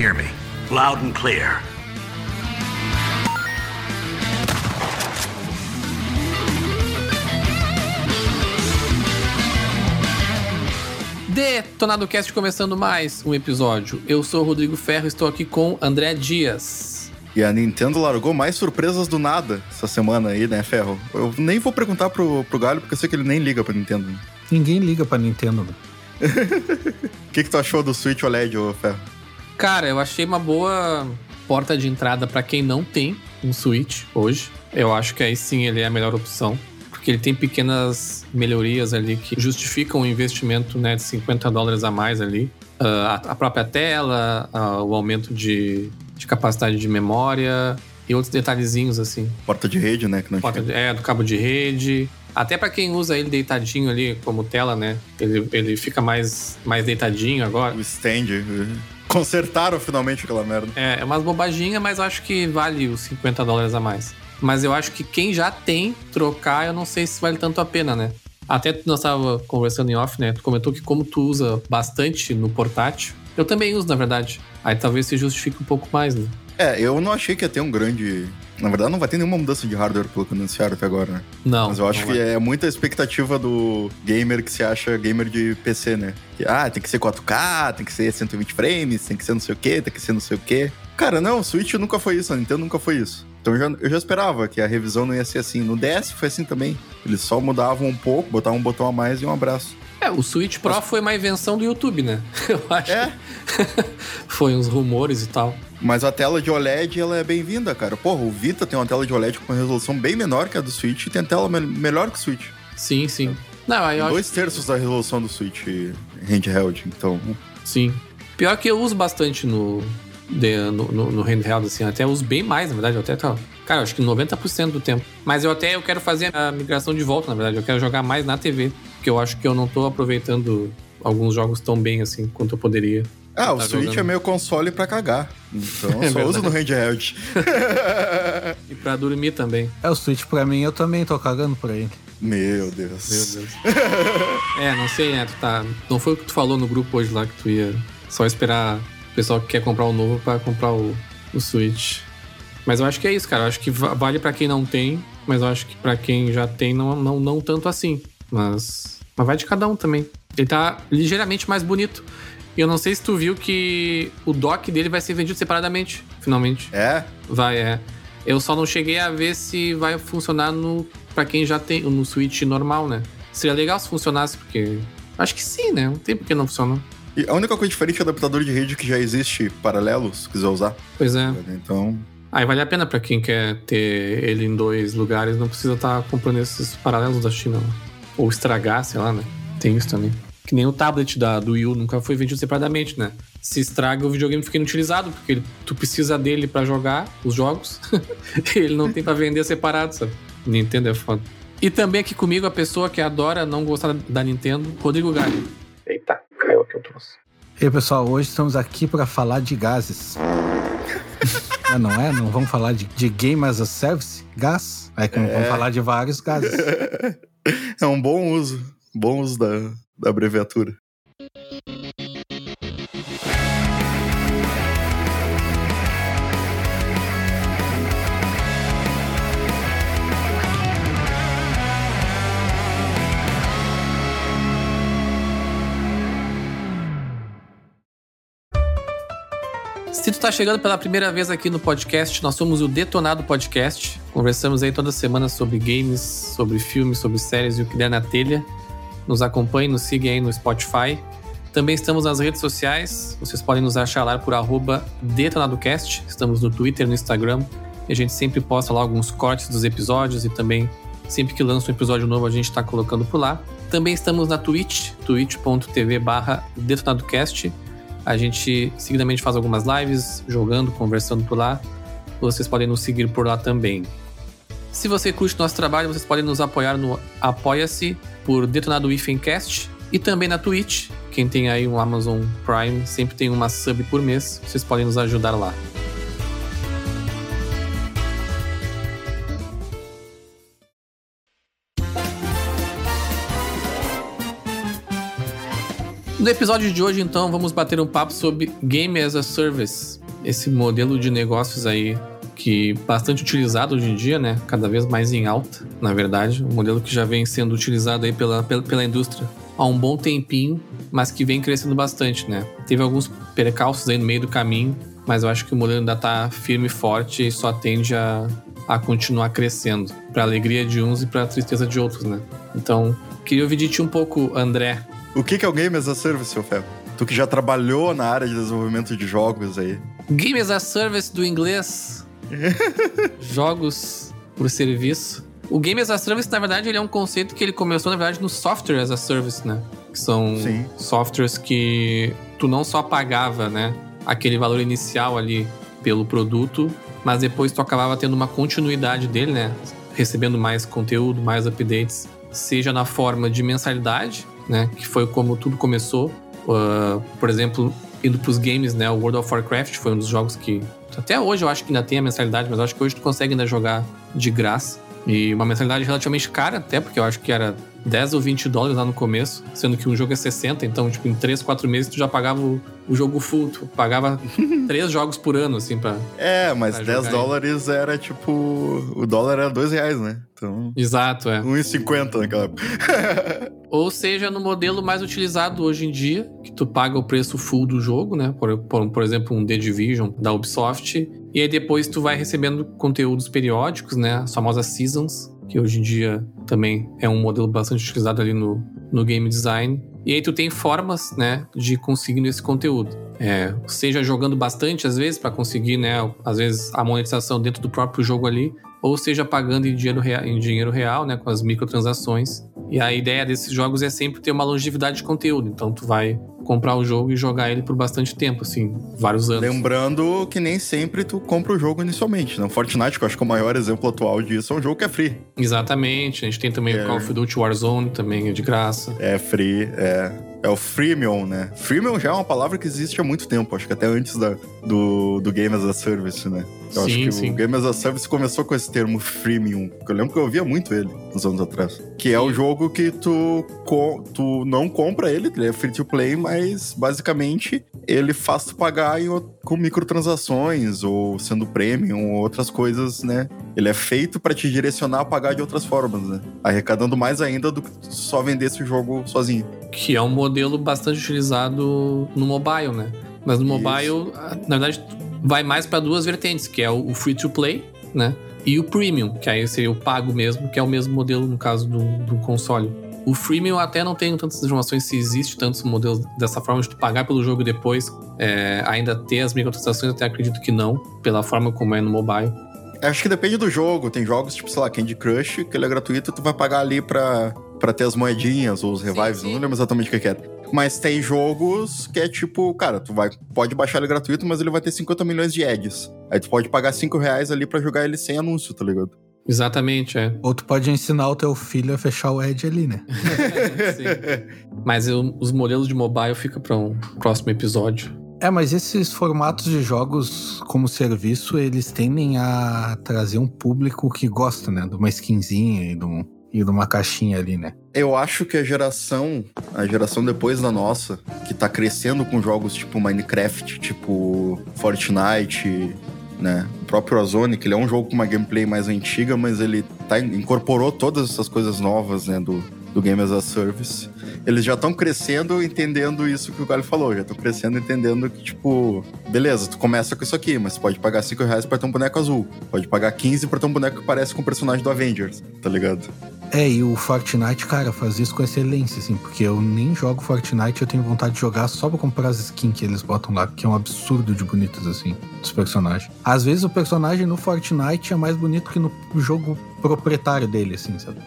hear me? Loud and clear. Detonado Cast começando mais um episódio. Eu sou o Rodrigo Ferro, estou aqui com André Dias. E a Nintendo largou mais surpresas do nada essa semana aí, né, Ferro? Eu nem vou perguntar pro, pro Galho, porque eu sei que ele nem liga pra Nintendo. Ninguém liga pra Nintendo. né? O que, que tu achou do Switch OLED, ô Ferro? Cara, eu achei uma boa porta de entrada para quem não tem um Switch hoje. Eu acho que aí sim ele é a melhor opção. Porque ele tem pequenas melhorias ali que justificam o investimento né, de 50 dólares a mais ali. Ah, a a própria tela, ah, o aumento de, de capacidade de memória e outros detalhezinhos assim. Porta de rede, né? Que não Porta de- é, do cabo de rede. Até pra quem usa ele deitadinho ali como tela, né? Ele, ele fica mais, mais deitadinho agora. O stand. eh, Consertaram finalmente aquela merda. É, é umas bobaginhas, mas eu acho que vale os 50 dólares a mais. Mas eu acho que quem já tem, trocar, eu não sei se vale tanto a pena, né? Até nós tava conversando em off, né? Tu comentou que como tu usa bastante no portátil, eu também uso, na verdade. Aí talvez se justifique um pouco mais, né? É, eu não achei que ia ter um grande. Na verdade, não vai ter nenhuma mudança de hardware pelo que anunciaram até agora, né? Não. Mas eu acho que vai. é muita expectativa do gamer que se acha gamer de PC, né? Que, ah, tem que ser 4K, tem que ser 120 frames, tem que ser não sei o quê, tem que ser não sei o quê. Cara, não, o Switch nunca foi isso, a Nintendo nunca foi isso. Então eu já, eu já esperava que a revisão não ia ser assim. No DS foi assim também. Eles só mudavam um pouco, botavam um botão a mais e um abraço. É, o Switch Pro foi uma invenção do YouTube, né? Eu acho. É. foi uns rumores e tal. Mas a tela de OLED, ela é bem-vinda, cara. Porra, o Vita tem uma tela de OLED com uma resolução bem menor que a do Switch e tem a tela me- melhor que o Switch. Sim, sim. Não, aí eu acho Dois terços da resolução do Switch handheld, então... Sim. Pior que eu uso bastante no, de- no, no, no handheld, assim. Até uso bem mais, na verdade. Eu até. Cara, eu acho que 90% do tempo. Mas eu até eu quero fazer a migração de volta, na verdade. Eu quero jogar mais na TV. Porque eu acho que eu não tô aproveitando alguns jogos tão bem assim quanto eu poderia. Ah, o Tá Switch jogando. é meio console pra cagar. Então É eu só uso verdade. no handheld. E pra dormir também. É, o Switch pra mim, eu também tô cagando por ele. Meu Deus. Meu Deus. é, não sei, né? Tu tá. Não foi o que tu falou no grupo hoje lá que tu ia só esperar o pessoal que quer comprar o novo pra comprar o, o Switch. Mas eu acho que é isso, cara. Eu acho que va- vale pra quem não tem, mas eu acho que pra quem já tem, não, não, não tanto assim. Mas, mas vai de cada um também. Ele tá ligeiramente mais bonito. E eu não sei se tu viu que o dock dele vai ser vendido separadamente, finalmente. É? Vai, é. Eu só não cheguei a ver se vai funcionar no para quem já tem no Switch normal, né? Seria legal se funcionasse, porque acho que sim, né? Não tem por que não funcionar. E a única coisa diferente é o adaptador de rede que já existe paralelo, se quiser usar. Pois é. Então, Aí vale a pena pra quem quer ter ele em dois lugares, não precisa estar comprando esses paralelos da China. né? Ou estragar, sei lá, né? Tem isso também. Que nem o tablet da, do Wii U nunca foi vendido separadamente, né? Se estraga, o videogame fica inutilizado, porque ele- tu precisa dele pra jogar os jogos. ele não tem pra vender separado, sabe? Nintendo é foda. E também aqui comigo a pessoa que adora não gostar da Nintendo, Rodrigo Galho. Eita, caiu aqui o troço. E aí, pessoal, hoje estamos aqui pra falar de gases. Ah, não é? Não vamos falar de, de Game as a Service? Gás? É que vamos falar de vários gases. é um bom uso. Bom uso da, da abreviatura. Se tu tá chegando pela primeira vez aqui no podcast, nós somos o Detonado Podcast. Conversamos aí toda semana sobre games, sobre filmes, sobre séries e o que der na telha. Nos acompanhe, nos siga aí no Spotify. Também estamos nas redes sociais. Vocês podem nos achar lá por arroba DetonadoCast. Estamos no Twitter, no Instagram. E a gente sempre posta lá alguns cortes dos episódios e também sempre que lança um episódio novo a gente está colocando por lá. Também estamos na Twitch, twitch.tv barra DetonadoCast. A gente seguidamente faz algumas lives, jogando, conversando por lá. Vocês podem nos seguir por lá também. Se você curte nosso trabalho, vocês podem nos apoiar no Apoia-se por Detonado Ifencast e também na Twitch. Quem tem aí um Amazon Prime sempre tem uma sub por mês. Vocês podem nos ajudar lá. No episódio de hoje, então, vamos bater um papo sobre Game as a Service, esse modelo de negócios aí que bastante utilizado hoje em dia, né? Cada vez mais em alta, na verdade. Um modelo que já vem sendo utilizado aí pela, pela, pela indústria há um bom tempinho, mas que vem crescendo bastante, né? Teve alguns percalços aí no meio do caminho, mas eu acho que o modelo ainda tá firme e forte e só tende a, a continuar crescendo, para alegria de uns e para tristeza de outros, né? Então, queria ouvir de ti um pouco, André, o que, é o Game as a Service, seu Fel? Tu que já trabalhou na área de desenvolvimento de jogos aí. Game as a Service do inglês. jogos por serviço. O Game as a Service, na verdade, ele é um conceito que ele começou, na verdade, no Software as a Service, né? Que são Sim. softwares que tu não só pagava, né? Aquele valor inicial ali pelo produto, mas depois tu acabava tendo uma continuidade dele, né? Recebendo mais conteúdo, mais updates, seja na forma de mensalidade, né? Que foi como tudo começou. Uh, por exemplo, indo para os games, né? O World of Warcraft foi um dos jogos que até hoje eu acho que ainda tem a mensalidade, mas acho que hoje tu consegue ainda jogar de graça. E uma mensalidade relativamente cara, até porque eu acho que era 10 ou 20 dólares lá no começo, sendo que um jogo é 60, então, tipo, em 3, 4 meses tu já pagava o, o jogo full, tu pagava 3 jogos por ano, assim, pra. É, mas pra 10 dólares aí. era tipo. O dólar era 2 reais, né? Então. Exato, é. 1,50 naquela época. ou seja, no modelo mais utilizado hoje em dia, que tu paga o preço full do jogo, né? Por, por, por exemplo, um The Division da Ubisoft. E aí depois tu vai recebendo conteúdos periódicos, né? As famosas seasons, que hoje em dia também é um modelo bastante utilizado ali no, no game design. E aí tu tem formas, né, de conseguir esse conteúdo. É, seja jogando bastante às vezes para conseguir, né, às vezes a monetização dentro do próprio jogo ali, ou seja pagando em dinheiro real, em dinheiro real, né, com as microtransações. E a ideia desses jogos é sempre ter uma longevidade de conteúdo. Então tu vai comprar o jogo e jogar ele por bastante tempo, assim, vários anos. Lembrando que nem sempre tu compra o jogo inicialmente, né? Fortnite, que eu acho que é o maior exemplo atual disso, é um jogo que é free. Exatamente. A gente tem também é. o Call of Duty Warzone, também é de graça. É free, é. É o freemium, né? Freemium já é uma palavra que existe há muito tempo, acho que até antes da, do, do Game as a Service, né? Eu sim, acho que sim. o Game as a Service começou com esse termo freemium. Eu lembro que eu ouvia muito ele uns anos atrás. Que é o jogo que tu, tu não compra ele, ele é free to play, mas basicamente ele faz tu pagar em, com microtransações ou sendo premium ou outras coisas, né? Ele é feito para te direcionar a pagar de outras formas, né? Arrecadando mais ainda do que só vender esse jogo sozinho. Que é um modelo bastante utilizado no mobile, né? Mas no mobile, Isso. na verdade, vai mais para duas vertentes, que é o free to play, né? E o premium, que aí seria o pago mesmo, que é o mesmo modelo no caso do, do console. O freemium até não tenho tantas informações se existe tantos modelos dessa forma de tu pagar pelo jogo depois, é, ainda ter as microtransações, até acredito que não, pela forma como é no mobile. Acho que depende do jogo. Tem jogos tipo, sei lá, Candy Crush, que ele é gratuito, tu vai pagar ali pra, pra ter as moedinhas ou os revives, sim, sim. não lembro exatamente o que, era. Mas tem jogos que é tipo, cara, tu vai, pode baixar ele gratuito, mas ele vai ter 50 milhões de ads. Aí tu pode pagar 5 reais ali pra jogar ele sem anúncio, tá ligado? Exatamente, é. Ou tu pode ensinar o teu filho a fechar o Edge ali, né? Mas eu, os modelos de mobile fica para um próximo episódio. É, mas esses formatos de jogos como serviço, eles tendem a trazer um público que gosta, né? De uma skinzinha e de um, e numa caixinha ali, né? Eu acho que a geração, a geração depois da nossa, que tá crescendo com jogos tipo Minecraft, tipo Fortnite, né? O próprio Ozone, que ele é um jogo com uma gameplay mais antiga, mas ele tá, incorporou todas essas coisas novas, né, do, do Game as a Service. Eles já estão crescendo entendendo isso que o Galho falou, já estão crescendo entendendo que, tipo, beleza, tu começa com isso aqui, mas pode pagar 5 reais pra ter um boneco azul. Pode pagar 15 pra ter um boneco que parece com o personagem do Avengers, tá ligado? É, e o Fortnite, cara, faz isso com excelência, assim, porque eu nem jogo Fortnite, eu tenho vontade de jogar só pra comprar as skins que eles botam lá, que é um absurdo de bonitos, assim, dos personagens. Às vezes o personagem no Fortnite é mais bonito que no jogo proprietário dele, assim, sabe?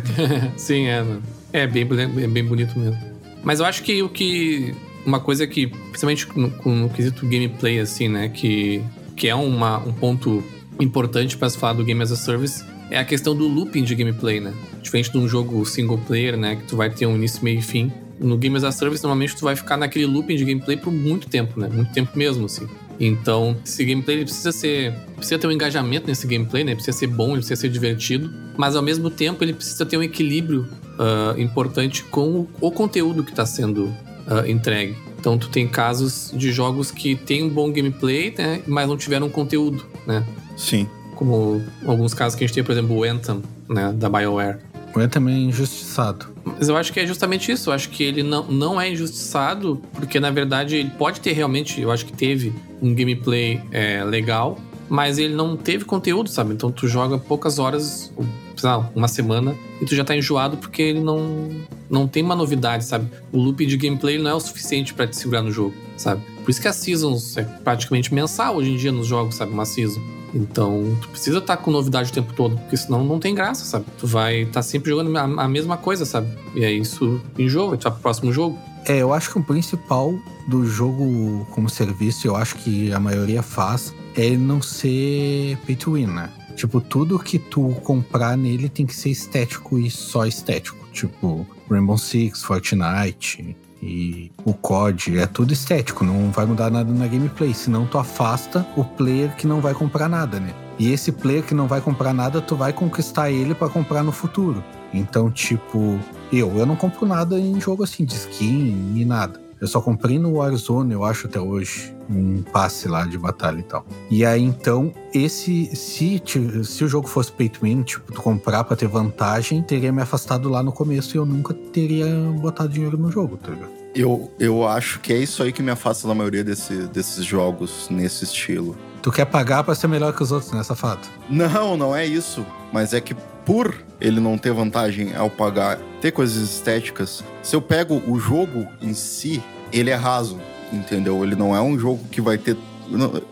Sim, é. É bem, é bem bonito mesmo. Mas eu acho que o que. Uma coisa que, principalmente no, no quesito gameplay, assim, né, que, que é uma, um ponto importante para se falar do Game as a Service, é a questão do looping de gameplay, né? Diferente de um jogo single player, né? Que tu vai ter um início, meio e fim. No Game as a Service, normalmente tu vai ficar naquele looping de gameplay por muito tempo, né? Muito tempo mesmo, assim. Então, esse gameplay ele precisa ser. Precisa ter um engajamento nesse gameplay, né? Precisa ser bom, ele precisa ser divertido. Mas ao mesmo tempo, ele precisa ter um equilíbrio uh, importante com o, conteúdo que está sendo uh, entregue. Então tu tem casos de jogos que tem um bom gameplay, né, mas não tiveram conteúdo, né? Sim. Como alguns casos que a gente tem, por exemplo, o Anthem, né, da BioWare. O Anthem é injustiçado. Mas eu acho que é justamente isso. Eu acho que ele não, não é injustiçado, porque na verdade ele pode ter realmente, eu acho que teve um gameplay é, legal, mas ele não teve conteúdo, sabe? Então tu joga poucas horas, sei lá, uma semana, e tu já tá enjoado porque ele não, não tem uma novidade, sabe? O loop de gameplay não é o suficiente para te segurar no jogo, sabe? Por isso que as seasons é praticamente mensal hoje em dia nos jogos, sabe? Uma season. Então, tu precisa estar tá com novidade o tempo todo, porque senão não tem graça, sabe? Tu vai estar tá sempre jogando a, a, mesma coisa, sabe? E aí isso enjoa, tu vai pro próximo jogo. É, eu acho que o principal do jogo como serviço, eu acho que a maioria faz, é não ser pay to win, né? Tipo, tudo que tu comprar nele tem que ser estético e só estético. Tipo, Rainbow Six, Fortnite e o COD, é tudo estético, não vai mudar nada na gameplay, senão tu afasta o player que não vai comprar nada, né? E esse player que não vai comprar nada, tu vai conquistar ele para comprar no futuro. Então, tipo, eu, eu não compro nada em jogo assim, de skin e nada. Eu só comprei no Warzone, eu acho, até hoje, um passe lá de batalha e tal. E aí, então, esse. Se, se o jogo fosse pay to win, tipo, tu comprar pra ter vantagem, teria me afastado lá no começo e eu nunca teria botado dinheiro no jogo, tá ligado? Eu, eu acho que é isso aí que me afasta da maioria desse, desses jogos nesse estilo. Tu quer pagar para ser melhor que os outros, né, safado? Não, não é isso. Mas é que por ele não ter vantagem ao pagar, ter coisas estéticas, se eu pego o jogo em si, ele é raso, entendeu? Ele não é um jogo que vai ter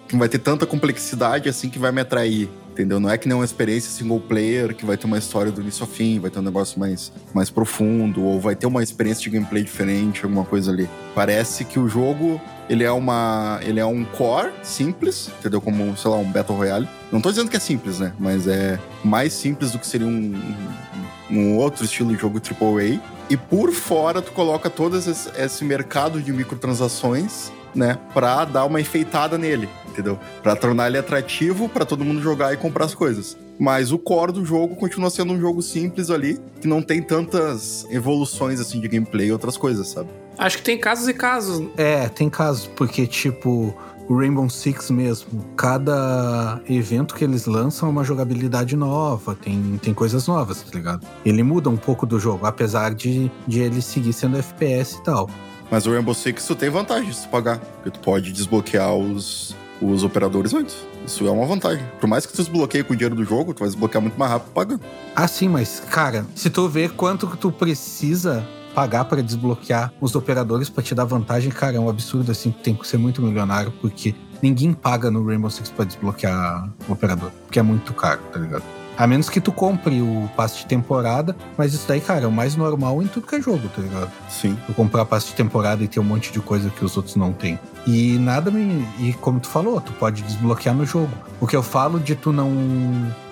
que vai ter tanta complexidade assim que vai me atrair, entendeu? Não é que nem uma experiência single player que vai ter uma história do início ao fim, vai ter um negócio mais, mais profundo, ou vai ter uma experiência de gameplay diferente, alguma coisa ali. Parece que o jogo ele é uma. Ele é um core simples, entendeu? Como, sei lá, um Battle Royale. Não tô dizendo que é simples, né? Mas é mais simples do que seria um, um outro estilo de jogo AAA. E por fora, tu coloca todo esse mercado de microtransações, né? Pra dar uma enfeitada nele, entendeu? Pra tornar ele atrativo para todo mundo jogar e comprar as coisas. Mas o core do jogo continua sendo um jogo simples ali, que não tem tantas evoluções assim de gameplay e outras coisas, sabe? Acho que tem casos e casos. É, tem casos, porque, tipo, o Rainbow Six mesmo, cada evento que eles lançam é uma jogabilidade nova, tem, tem coisas novas, tá ligado? Ele muda um pouco do jogo, apesar de, de ele seguir sendo FPS e tal. Mas o Rainbow Six tu tem vantagem se tu pagar, porque tu pode desbloquear os, os operadores antes. Isso é uma vantagem. Por mais que tu desbloqueie com o dinheiro do jogo, tu vai desbloquear muito mais rápido pagando. Ah, sim, mas, cara, se tu vê quanto que tu precisa pagar para desbloquear os operadores para te dar vantagem, cara, é um absurdo assim, tem que ser muito milionário, porque ninguém paga no Rainbow Six para desbloquear o operador, porque é muito caro, tá ligado? A menos que tu compre o passe de temporada, mas isso daí, cara, é o mais normal em tudo que é jogo, tá ligado? Sim. Tu comprar passe de temporada e ter um monte de coisa que os outros não têm. E nada me. E como tu falou, tu pode desbloquear no jogo. O que eu falo de tu não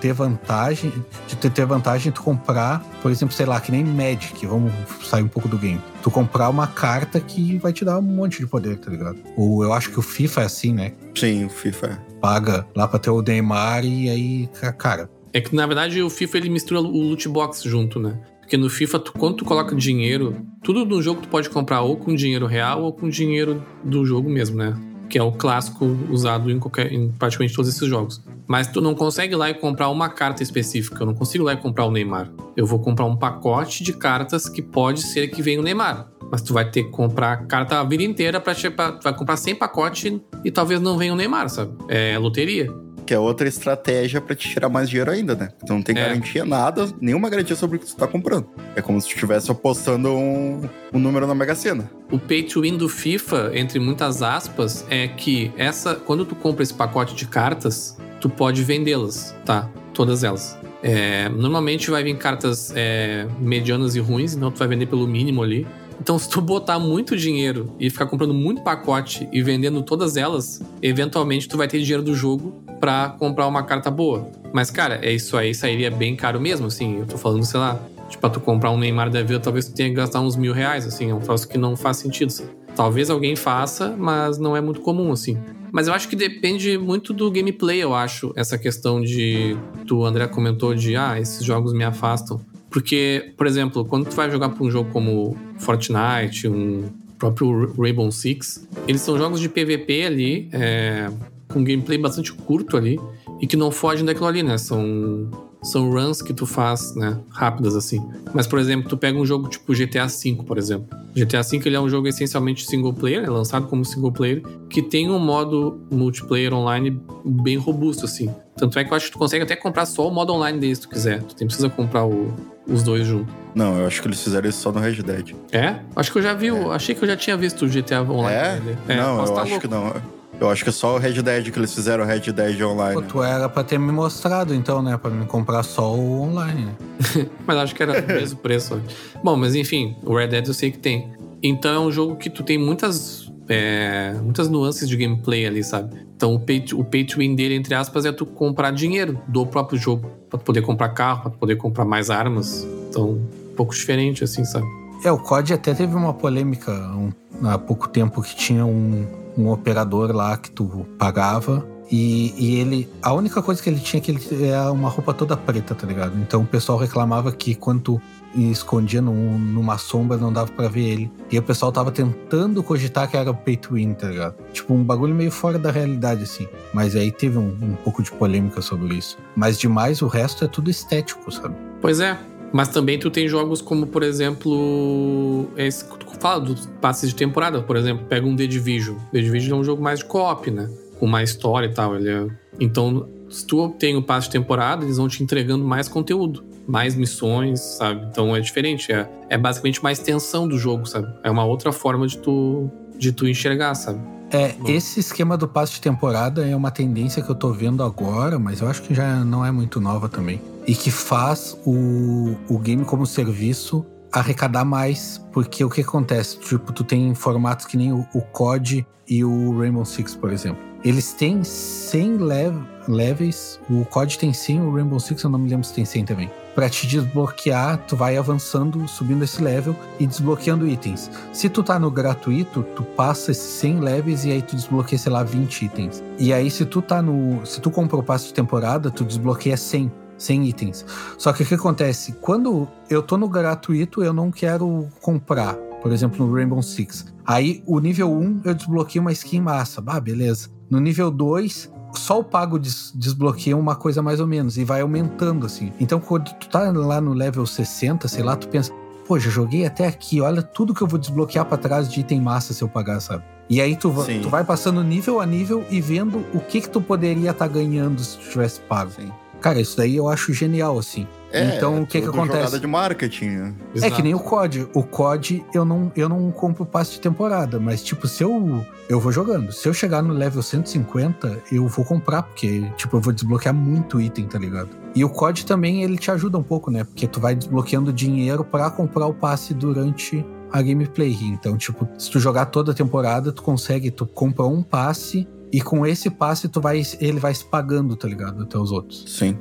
ter vantagem, de tu ter vantagem tu comprar, por exemplo, sei lá, que nem Magic, vamos sair um pouco do game. Tu comprar uma carta que vai te dar um monte de poder, tá ligado? Ou eu acho que o FIFA é assim, né? Sim, o FIFA é. Paga lá pra ter o Neymar e aí, cara, é que, na verdade, o FIFA ele mistura o loot box junto, né? Porque no FIFA, tu, quando tu coloca dinheiro, tudo no jogo tu pode comprar ou com dinheiro real ou com dinheiro do jogo mesmo, né? Que é o clássico usado em, qualquer, em praticamente todos esses jogos. Mas tu não consegue ir lá e comprar uma carta específica. Eu não consigo ir lá e comprar o Neymar. Eu vou comprar um pacote de cartas que pode ser que venha o Neymar. Mas tu vai ter que comprar carta a vida inteira tu vai comprar 100 pacotes e talvez não venha o Neymar, sabe? É loteria que é outra estratégia para te tirar mais dinheiro ainda, né? Tu não tem é. garantia nada, nenhuma garantia sobre o que tu tá comprando. É como se tu estivesse apostando um, um número na Mega Sena. O pay to win do FIFA, entre muitas aspas, é que essa quando tu compra esse pacote de cartas, tu pode vendê-las, tá? Todas elas. É, normalmente vai vir cartas é, medianas e ruins, então tu vai vender pelo mínimo ali. Então, se tu botar muito dinheiro e ficar comprando muito pacote e vendendo todas elas, eventualmente tu vai ter dinheiro do jogo para comprar uma carta boa. Mas, cara, é isso aí sairia bem caro mesmo, assim. Eu tô falando, sei lá, tipo, pra tu comprar um Neymar da vida, talvez tu tenha que gastar uns mil reais, assim. É um troço que não faz sentido. Assim. Talvez alguém faça, mas não é muito comum, assim. Mas eu acho que depende muito do gameplay, eu acho, essa questão de. Tu, André, comentou de, ah, esses jogos me afastam. Porque, por exemplo, quando tu vai jogar pra um jogo como Fortnite, um próprio Rainbow Six. Eles são jogos de PVP ali, é, com gameplay bastante curto ali, e que não fogem daquilo ali, né? São são runs que tu faz, né, rápidas assim. Mas, por exemplo, tu pega um jogo tipo GTA V, por exemplo. GTA V ele é um jogo essencialmente single player, é lançado como single player, que tem um modo multiplayer online bem robusto, assim. Tanto é que eu acho que tu consegue até comprar só o modo online dele se tu quiser. Tu nem precisa comprar o, os dois juntos. Não, eu acho que eles fizeram isso só no Red Dead. É? Acho que eu já vi, é. achei que eu já tinha visto o GTA Online. É? é não, eu tá acho louco. que não. Eu acho que é só o Red Dead que eles fizeram o Red Dead online. Pô, tu era pra ter me mostrado, então, né? Pra me comprar só o online. mas acho que era o mesmo preço. Bom, mas enfim, o Red Dead eu sei que tem. Então é um jogo que tu tem muitas, é, muitas nuances de gameplay ali, sabe? Então o pay, to, o pay to win dele, entre aspas, é tu comprar dinheiro do próprio jogo. Pra poder comprar carro, pra poder comprar mais armas. Então, um pouco diferente, assim, sabe? É, o COD até teve uma polêmica um, há pouco tempo que tinha um, um operador lá que tu pagava. E, e, ele. A única coisa que ele tinha é que ele era uma roupa toda preta, tá ligado? Então o pessoal reclamava que quando tu escondia num, numa sombra não dava para ver ele. E o pessoal tava tentando cogitar que era o pay to win, tá? Tipo, um bagulho meio fora da realidade, assim. Mas aí teve um, um pouco de polêmica sobre isso. Mas demais, o resto é tudo estético, sabe? Pois é. Mas também tu tem jogos como, por exemplo, esse fala dos passes de temporada, por exemplo, pega um The Division. The Division é um jogo mais de co-op, né? Com mais história e tal. Ele é... Então, se tu tem o passe de temporada, eles vão te entregando mais conteúdo, mais missões, sabe? Então é diferente. É, é basicamente mais tensão do jogo, sabe? É uma outra forma de tu, de tu enxergar, sabe? É, esse esquema do passe de temporada é uma tendência que eu tô vendo agora, mas eu acho que já não é muito nova também. E que faz o, o game como serviço arrecadar mais, porque o que acontece? Tipo, tu tem formatos que nem o, o COD e o Rainbow Six, por exemplo. Eles têm 100 lev levels, o COD tem 100, o Rainbow Six eu não me lembro se tem 100 também. Pra te desbloquear, tu vai avançando, subindo esse level e desbloqueando itens. Se tu tá no gratuito, tu passa esses 100 levels e aí tu desbloqueia, sei lá, 20 itens. E aí se tu tá no... Se tu comprou o passe de temporada, tu desbloqueia 100 100 itens. Só que o que acontece? Quando eu tô no gratuito, eu não quero comprar. Por exemplo, no Rainbow Six. Aí, o nível 1, eu desbloqueio uma skin massa. Ah, beleza. No nível 2, só o pago des desbloqueia uma coisa mais ou menos. E vai aumentando, assim. Então, quando tu tá lá no level 60, sei lá, tu pensa... Pô, já joguei até aqui, olha tudo que eu vou desbloquear para trás de item massa se eu pagar, sabe? E aí tu, tu vai passando nível a nível e vendo o que que tu poderia estar tá ganhando se tu tivesse pago. Sim. Cara, isso daí eu acho genial, assim. É, então, o que que acontece? jogada de marketing, né? É que nem o COD. O COD, eu não, eu não compro passe de temporada, mas, tipo, se eu... Eu vou jogando. Se eu chegar no level 150, eu vou comprar, porque, tipo, eu vou desbloquear muito item, tá ligado? E o COD também, ele te ajuda um pouco, né? Porque tu vai desbloqueando dinheiro para comprar o passe durante a gameplay. Então, tipo, se tu jogar toda a temporada, tu consegue, tu compra um passe e com esse passe, tu vai, ele vai se pagando, tá ligado? Até os outros. Sim.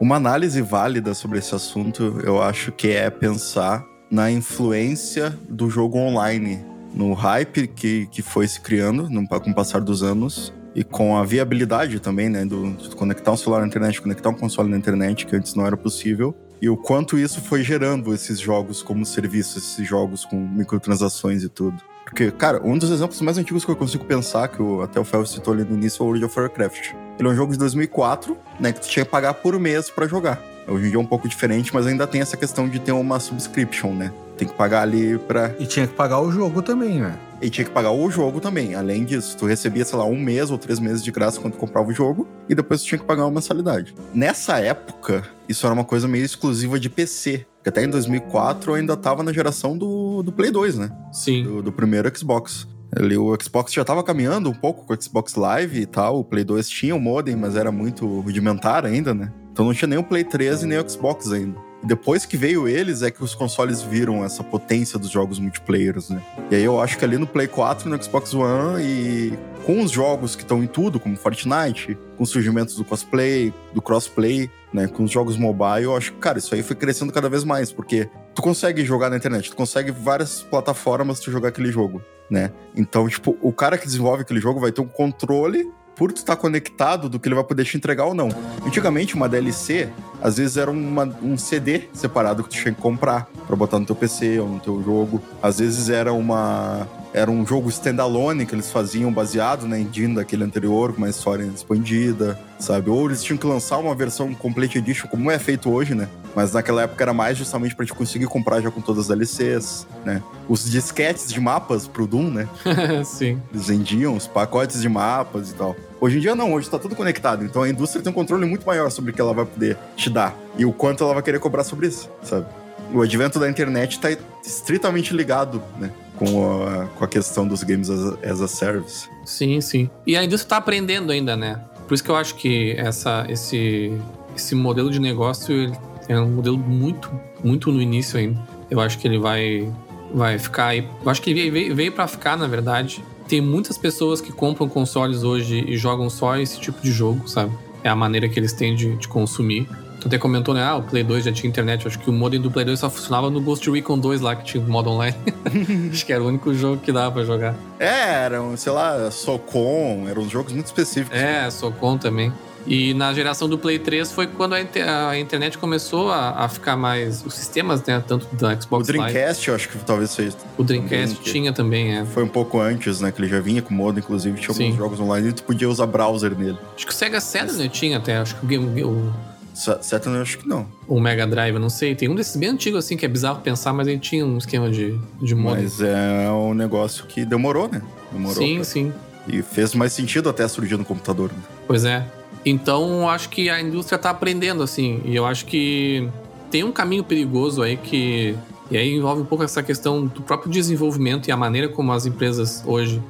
Uma análise válida sobre esse assunto, eu acho que é pensar na influência do jogo online, no hype que, que foi se criando no, com o passar dos anos e com a viabilidade também, né, do, de conectar um celular na internet, conectar um console na internet, que antes não era possível, e o quanto isso foi gerando esses jogos como serviço, esses jogos com microtransações e tudo. Porque, cara, um dos exemplos mais antigos que eu consigo pensar, que o, até o Fel citou ali no início, é o World of Warcraft. Ele é um jogo de 2004, né, que tu tinha que pagar por mês para jogar. Hoje em dia é um pouco diferente, mas ainda tem essa questão de ter uma subscription, né? Tem que pagar ali pra. E tinha que pagar o jogo também, né? E tinha que pagar o jogo também. Além disso, tu recebia, sei lá, um mês ou três meses de graça quando tu comprava o jogo, e depois tu tinha que pagar uma mensalidade. Nessa época, isso era uma coisa meio exclusiva de PC. Porque até em 2004 eu ainda tava na geração do, do Play 2, né? Sim. Do, do primeiro Xbox. Ali, o Xbox já tava caminhando um pouco com o Xbox Live e tal. O Play 2 tinha o modem, mas era muito rudimentar ainda, né? Então não tinha nem o Play 3 e nem o Xbox ainda. Depois que veio eles, é que os consoles viram essa potência dos jogos multiplayers, né? E aí eu acho que ali no Play 4, no Xbox One e com os jogos que estão em tudo, como Fortnite, com os surgimentos do cosplay, do crossplay, né, com os jogos mobile, eu acho que, cara, isso aí foi crescendo cada vez mais, porque tu consegue jogar na internet, tu consegue várias plataformas tu jogar aquele jogo, né? Então, tipo, o cara que desenvolve aquele jogo vai ter um controle por tu estar conectado do que ele vai poder te entregar ou não. Antigamente, uma DLC, às vezes era uma, um CD separado que tu tinha que comprar para botar no teu PC ou no teu jogo. Às vezes era uma era um jogo standalone que eles faziam baseado na engine daquele anterior, com uma história expandida, sabe? Ou eles tinham que lançar uma versão Complete Edition, como é feito hoje, né? Mas naquela época era mais justamente pra te conseguir comprar já com todas as DLCs, né? Os disquetes de mapas pro Doom, né? Sim. Eles vendiam os pacotes de mapas e tal. Hoje em dia não, hoje tá tudo conectado. Então a indústria tem um controle muito maior sobre o que ela vai poder te dar e o quanto ela vai querer cobrar sobre isso, sabe? O advento da internet tá estritamente ligado, né? Com a, com a questão dos games as, as a service. Sim, sim. E a indústria tá aprendendo ainda, né? Por isso que eu acho que essa, esse, esse modelo de negócio é um modelo muito, muito no início ainda. Eu acho que ele vai, vai ficar aí. Eu acho que ele veio, veio para ficar, na verdade. Tem muitas pessoas que compram consoles hoje e jogam só esse tipo de jogo, sabe? É a maneira que eles têm de, de consumir. Tu até comentou, né? Ah, o Play 2 já tinha internet. Acho que o modem do Play 2 só funcionava no Ghost Recon 2 lá, que tinha o modo online. acho que era o único jogo que dava pra jogar. É, eram, sei lá, Socom, eram jogos muito específicos. É, Socom também. E na geração do Play 3 foi quando a, inter a internet começou a, a, ficar mais. Os sistemas, né? Tanto da Xbox O Dreamcast, eu acho que talvez seja. O Dreamcast também, tinha também, é. Foi um pouco antes, né? Que ele já vinha com modo, inclusive, tinha Sim. alguns jogos online e tu podia usar browser nele. Acho que o Sega Saturn Mas... tinha até, acho que o Game. O... Saturn eu acho que não. O Mega Drive, eu não sei. Tem um desses bem antigos, assim, que é bizarro pensar, mas ele tinha um esquema de, de modo. Mas é um negócio que demorou, né? Demorou. Sim, pra... sim. E fez mais sentido até surgir no computador. Né? Pois é. Então, acho que a indústria está aprendendo, assim. E eu acho que tem um caminho perigoso aí que. E aí envolve um pouco essa questão do próprio desenvolvimento e a maneira como as empresas hoje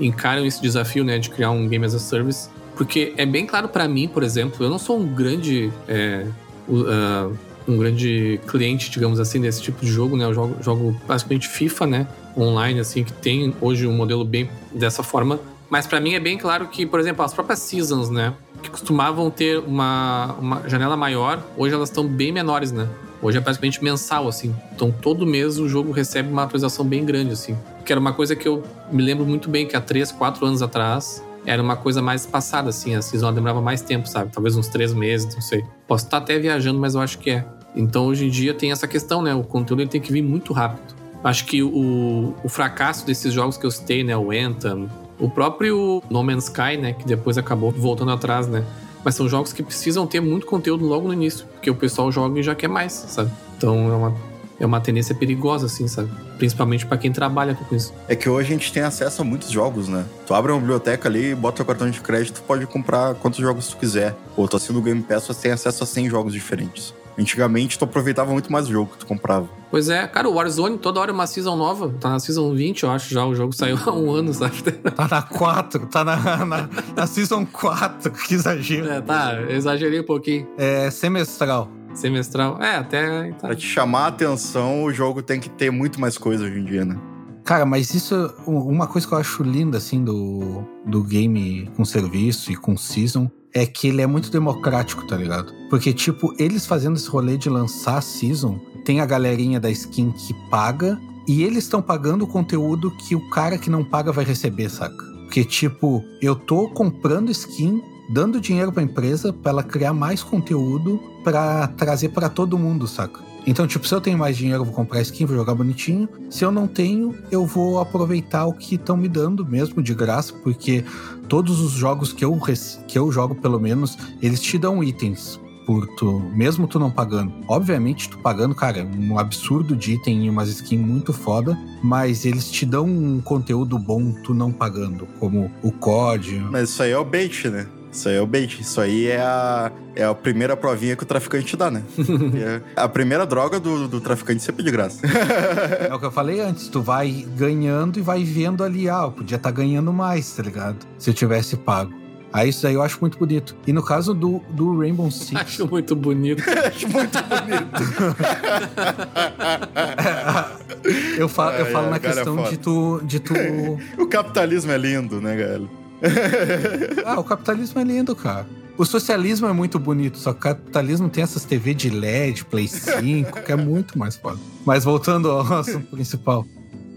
encaram esse desafio, né, de criar um game as a service. Porque é bem claro para mim, por exemplo, eu não sou um grande. É, uh, um grande cliente, digamos assim, desse tipo de jogo, né? Eu jogo, jogo basicamente FIFA, né? Online, assim, que tem hoje um modelo bem dessa forma. Mas para mim é bem claro que, por exemplo, as próprias seasons, né? que costumavam ter uma, uma janela maior, hoje elas estão bem menores, né? Hoje é praticamente mensal, assim. Então todo mês o jogo recebe uma atualização bem grande, assim. Que era uma coisa que eu me lembro muito bem, que há 3, 4 anos atrás era uma coisa mais passada, assim. A season demorava mais tempo, sabe? Talvez uns 3 meses, não sei. Posso estar até viajando, mas eu acho que é. Então hoje em dia tem essa questão, né? O conteúdo ele tem que vir muito rápido. Acho que o, o fracasso desses jogos que eu citei, né? O Anthem, o próprio No Man's Sky, né, que depois acabou voltando atrás, né? Mas são jogos que precisam ter muito conteúdo logo no início, porque o pessoal joga e já quer mais, sabe? Então é uma, é uma tendência perigosa, assim, sabe? Principalmente para quem trabalha com isso. É que hoje a gente tem acesso a muitos jogos, né? Tu abre uma biblioteca ali, bota o cartão de crédito, pode comprar quantos jogos tu quiser. Ou tu assina o Game Pass, você tem acesso a 100 jogos diferentes. Antigamente, tu aproveitava muito mais o jogo que tu comprava. Pois é, cara, o Warzone toda hora é uma season nova. Tá na season 20, eu acho já. O jogo saiu há um ano, sabe? Tá na 4, tá na, na, na season 4, que exagero. É, tá, exagerei um pouquinho. É semestral. Semestral, é, até. Tá. Pra te chamar a atenção, o jogo tem que ter muito mais coisa hoje em dia, né? Cara, mas isso, uma coisa que eu acho linda, assim, do, do game com serviço e com season, é que ele é muito democrático, tá ligado? Porque, tipo, eles fazendo esse rolê de lançar a season, tem a galerinha da skin que paga, e eles estão pagando o conteúdo que o cara que não paga vai receber, saca? Porque, tipo, eu tô comprando skin, dando dinheiro pra empresa pra ela criar mais conteúdo para trazer para todo mundo, saca? Então, tipo, se eu tenho mais dinheiro, eu vou comprar skin, vou jogar bonitinho. Se eu não tenho, eu vou aproveitar o que estão me dando mesmo de graça, porque todos os jogos que eu, que eu jogo, pelo menos, eles te dão itens por tu, mesmo tu não pagando. Obviamente, tu pagando, cara, um absurdo de item e umas skins muito foda, mas eles te dão um conteúdo bom tu não pagando, como o COD. Mas isso aí é o bait, né? Isso aí é o bait. Isso aí é a, é a primeira provinha que o traficante dá, né? é a primeira droga do, do traficante sempre de graça. é o que eu falei antes. Tu vai ganhando e vai vendo ali, ah, eu podia estar tá ganhando mais, tá ligado? Se eu tivesse pago. Aí isso aí eu acho muito bonito. E no caso do, do Rainbow Six. Acho muito bonito. acho muito bonito. eu falo, eu falo na é questão é de tu, de tu. o capitalismo é lindo, né, galera? ah, o capitalismo é lindo, cara. O socialismo é muito bonito, só que o capitalismo tem essas TV de LED, Play 5, que é muito mais foda. Mas voltando ao assunto principal.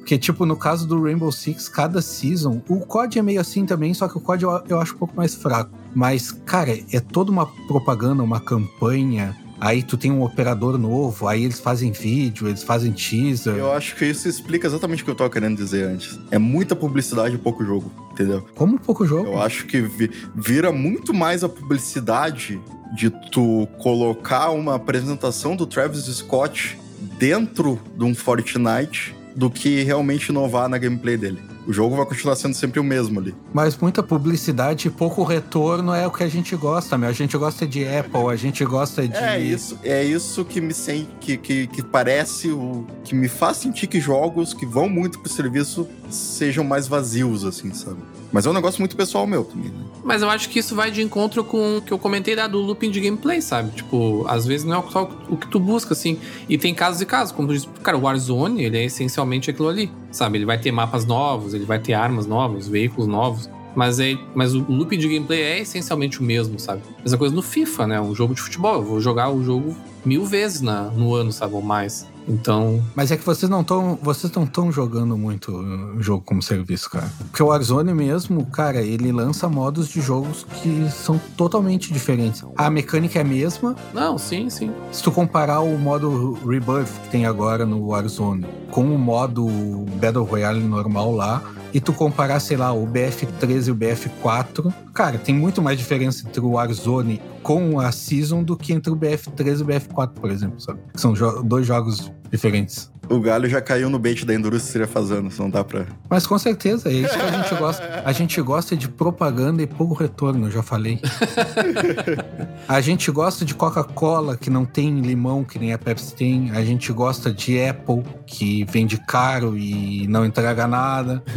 Porque, tipo, no caso do Rainbow Six, cada season, o COD é meio assim também, só que o COD eu, eu acho um pouco mais fraco. Mas, cara, é toda uma propaganda, uma campanha, Aí tu tem um operador novo, aí eles fazem vídeo, eles fazem teaser. Eu acho que isso explica exatamente o que eu tava querendo dizer antes. É muita publicidade e pouco jogo, entendeu? Como pouco jogo? Eu acho que vi- vira muito mais a publicidade de tu colocar uma apresentação do Travis Scott dentro de um Fortnite do que realmente inovar na gameplay dele. O jogo vai continuar sendo sempre o mesmo ali. Mas muita publicidade e pouco retorno é o que a gente gosta, meu. A gente gosta de Apple, a gente gosta de. É isso, é isso que me sente, que, que, que parece o que me faz sentir que jogos que vão muito pro serviço sejam mais vazios, assim, sabe? Mas é um negócio muito pessoal meu também, né? Mas eu acho que isso vai de encontro com o que eu comentei da, do looping de gameplay, sabe? Tipo, às vezes não é o que tu busca, assim. E tem casos e casos, como tu disse, cara, o Warzone, ele é essencialmente aquilo ali, sabe? Ele vai ter mapas novos, ele vai ter armas novas, veículos novos. Mas, é, mas o looping de gameplay é essencialmente o mesmo, sabe? Mesma coisa no FIFA, né? Um jogo de futebol. Eu vou jogar o jogo mil vezes na, no ano, sabe? Ou mais. Então, Mas é que vocês não estão vocês não estão jogando muito jogo como serviço, cara. Porque o Warzone mesmo, cara, ele lança modos de jogos que são totalmente diferentes. A mecânica é a mesma. não, sim, sim. Se tu comparar o modo Rebirth que tem agora no Warzone com o modo Battle Royale normal lá, e tu comparar, sei lá, o BF13 e o BF4, cara, tem muito mais diferença entre o Warzone com a Season do que entre o BF13 e o BF4, por exemplo, sabe? São jo- dois jogos diferentes. O galho já caiu no bait da indústria fazendo, não dá pra. Mas com certeza, é isso que a gente gosta. A gente gosta de propaganda e pouco retorno, eu já falei. A gente gosta de Coca-Cola, que não tem limão, que nem a Pepsi tem. A gente gosta de Apple, que vende caro e não entrega nada.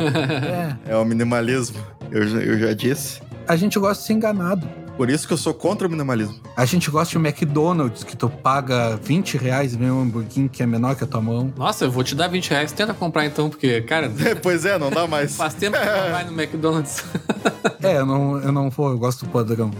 É, É o minimalismo. Eu, eu já disse. a gente gosta de ser enganado. Por isso que eu sou contra o minimalismo. A gente gosta de McDonald's, que tu paga 20 reais e vem um hamburguinho que é menor que a tua mão. Nossa, eu vou te dar 20 reais. Tenta comprar então, porque, cara, pois é, não dá mais. faz tempo que não vai no McDonald's. É, eu não, eu não vou, eu gosto do padrão.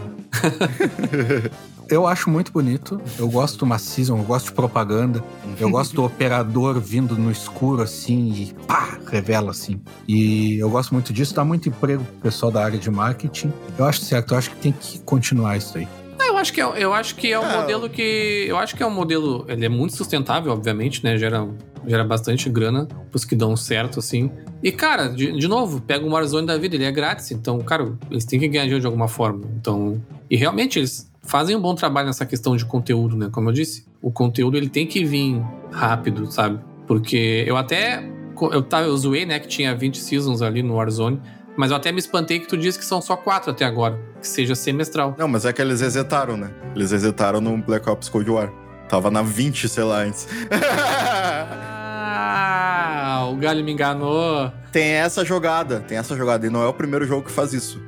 eu acho muito bonito. Eu gosto uma season, eu gosto de propaganda. Eu gosto do operador vindo no escuro assim e pá, revela assim. E eu gosto muito disso, dá muito emprego pro pessoal da área de marketing. Eu acho certo, eu acho que tem que continuar isso aí. Eu acho que é, eu acho que é um Ah, modelo que. Eu acho que é um modelo. Ele é muito sustentável, obviamente, né? Gera, gera bastante grana pros que dão certo, assim. E, cara, de, de novo, pega o Warzone da vida, ele é grátis. Então, cara, eles têm que ganhar dinheiro de alguma forma. Então. E realmente, eles fazem um bom trabalho nessa questão de conteúdo, né? Como eu disse, o conteúdo ele tem que vir rápido, sabe? Porque eu até. Eu, tava, eu zoei, né, que tinha 20 seasons ali no Warzone. Mas eu até me espantei que tu disse que são só quatro até agora. Que seja semestral. Não, mas é que eles resetaram, né? Eles resetaram no Black Ops Cold War. Tava na 20, sei lá, antes. Ah, o Galho me enganou. tem essa jogada, tem essa jogada. E não é o primeiro jogo que faz isso.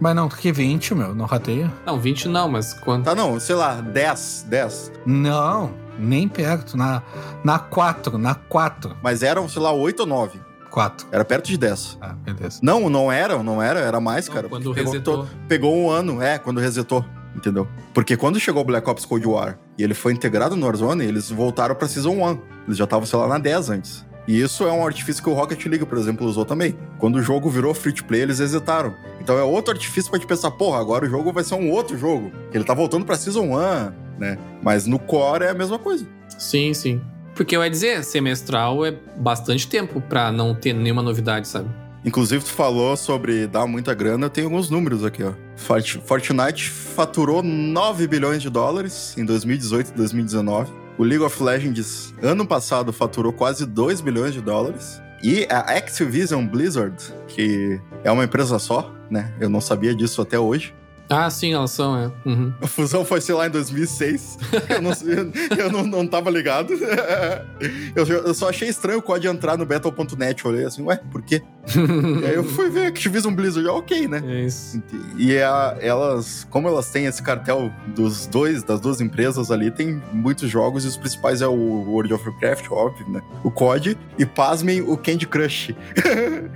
Mas não, que 20, meu, não rateia. Não, 20 não, mas quanto? Tá, não, sei lá, 10, 10. Não, nem perto. Na, na 4, na 4. Mas eram, sei lá, 8 ou 9. 4. Era perto de 10. Ah, beleza. Não, não era, não era, era mais, Não, cara. quando pegou, resetou. to- pegou um ano, é, quando resetou, entendeu? Porque quando chegou o Black Ops Cold War e ele foi integrado no Warzone, eles voltaram pra Season 1. Eles já estavam, sei lá, na 10 antes. E isso é um artifício que o Rocket League, por exemplo, usou também. Quando o jogo virou free to play, eles resetaram. Então é outro artifício pra te pensar, porra, agora o jogo vai ser um outro jogo. Ele tá voltando pra Season 1, né? Mas no core é a mesma coisa. Sim, sim. Porque eu ia dizer, semestral é bastante tempo pra não ter nenhuma novidade, sabe? Inclusive, tu falou sobre dar muita grana, tenho alguns números aqui, ó. Fort- Fortnite faturou 9 bilhões de dólares em 2018 e 2019. O League of Legends, ano passado, faturou quase 2 bilhões de dólares. E a Activision Blizzard, que é uma empresa só, né? Eu não sabia disso até hoje. Ah, sim, elas são, é. Uhum. A fusão foi, sei lá, em 2006. eu não, eu não, não tava ligado. eu, eu só achei estranho o COD entrar no Battle.net. Eu olhei assim, ué, por quê? e aí eu fui ver Activision Blizzard, ok, né? É isso. E é a- elas, como elas têm esse cartel dos dois, das duas empresas ali, tem muitos jogos e os principais é o World of Warcraft, óbvio, né? O COD e, pasmem, o Candy Crush.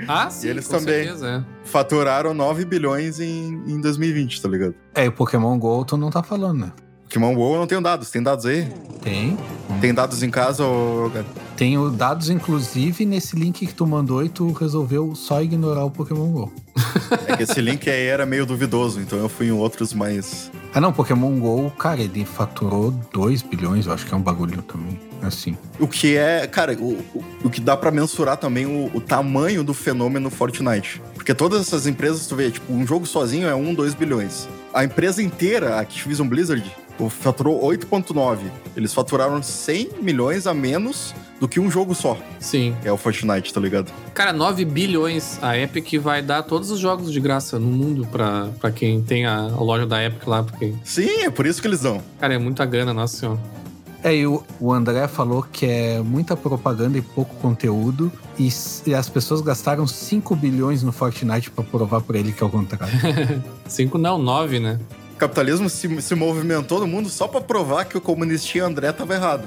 Ah, sim, eles com também. certeza, é. Faturaram 9 bilhões em, em 2020, tá ligado? É, e o Pokémon GO tu não tá falando, né? Pokémon WoW eu não tenho dados, tem dados aí? Tem. Tem dados em casa ou... Tenho dados, inclusive, nesse link que tu mandou e tu resolveu só ignorar o Pokémon GO. É que esse link aí era meio duvidoso, então eu fui em outros mais, Ah, não, Pokémon GO, cara, ele faturou 2 bilhões, eu acho que é um bagulho também, assim. O que é, cara, o, o, o que dá pra mensurar também o, o tamanho do fenômeno Fortnite. Porque todas essas empresas, tu vê, tipo, um jogo sozinho é 1, 2 bilhões. A empresa inteira, a Activision Blizzard, faturou 8,9. Eles faturaram 100 milhões a menos do que um jogo só. Sim. É o Fortnite, tá ligado? Cara, 9 bilhões. A Epic vai dar todos os jogos de graça no mundo pra, pra quem tem a, a loja da Epic lá. Porque, Sim, é por isso que eles dão. cara, é muita grana, nossa senhora. É, e o, o André falou que é muita propaganda e pouco conteúdo, e, e as pessoas gastaram 5 bilhões no Fortnite pra provar pra ele que é o contrário. 5 não, 9, né? O capitalismo se, se movimentou no mundo só pra provar que o comunistinha André tava errado.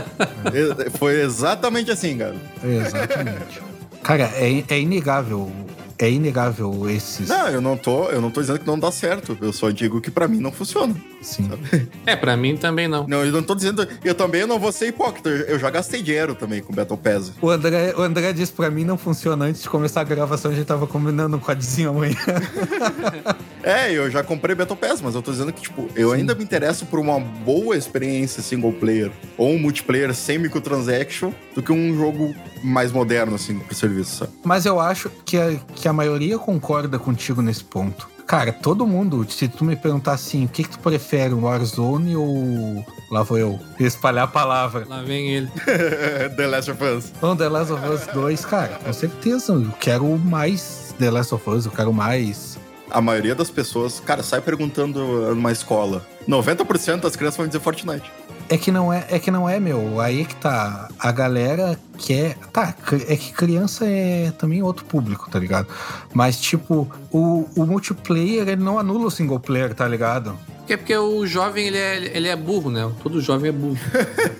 Foi exatamente assim, cara. Exatamente. Cara, é, é inegável. É inegável esses. Não, eu não tô, eu não tô dizendo que não dá certo. Eu só digo que pra mim não funciona. Sim. É, pra mim também não. Não, eu não tô dizendo. Eu também não vou ser hipócrita. Eu já gastei dinheiro também com Battle Pass. O André, o André disse pra mim não funciona. Antes de começar a gravação, a gente tava combinando um quadzinho amanhã. É, eu já comprei Battle Pass, mas eu tô dizendo que, tipo, eu ainda me interesso por uma boa experiência single player ou um multiplayer sem microtransaction do que um jogo mais moderno, assim, pro serviço, sabe? Mas eu acho que a, que a maioria concorda contigo nesse ponto. Cara, todo mundo, se tu me perguntar assim, o que, que tu prefere, um Warzone ou. Lá vou eu, espalhar a palavra. Lá vem ele. The Last of Us. Não, The Last of Us 2, cara, com certeza. Eu quero mais The Last of Us, eu quero mais. A maioria das pessoas, cara, sai perguntando numa escola. 90% das crianças vão dizer Fortnite. É que não é, é que não é, meu. Aí é que tá. A galera quer. Tá, é que criança é também outro público, tá ligado? Mas, tipo, o, o multiplayer, ele não anula o single player, tá ligado? É porque o jovem, ele é, ele é burro, né? Todo jovem é burro.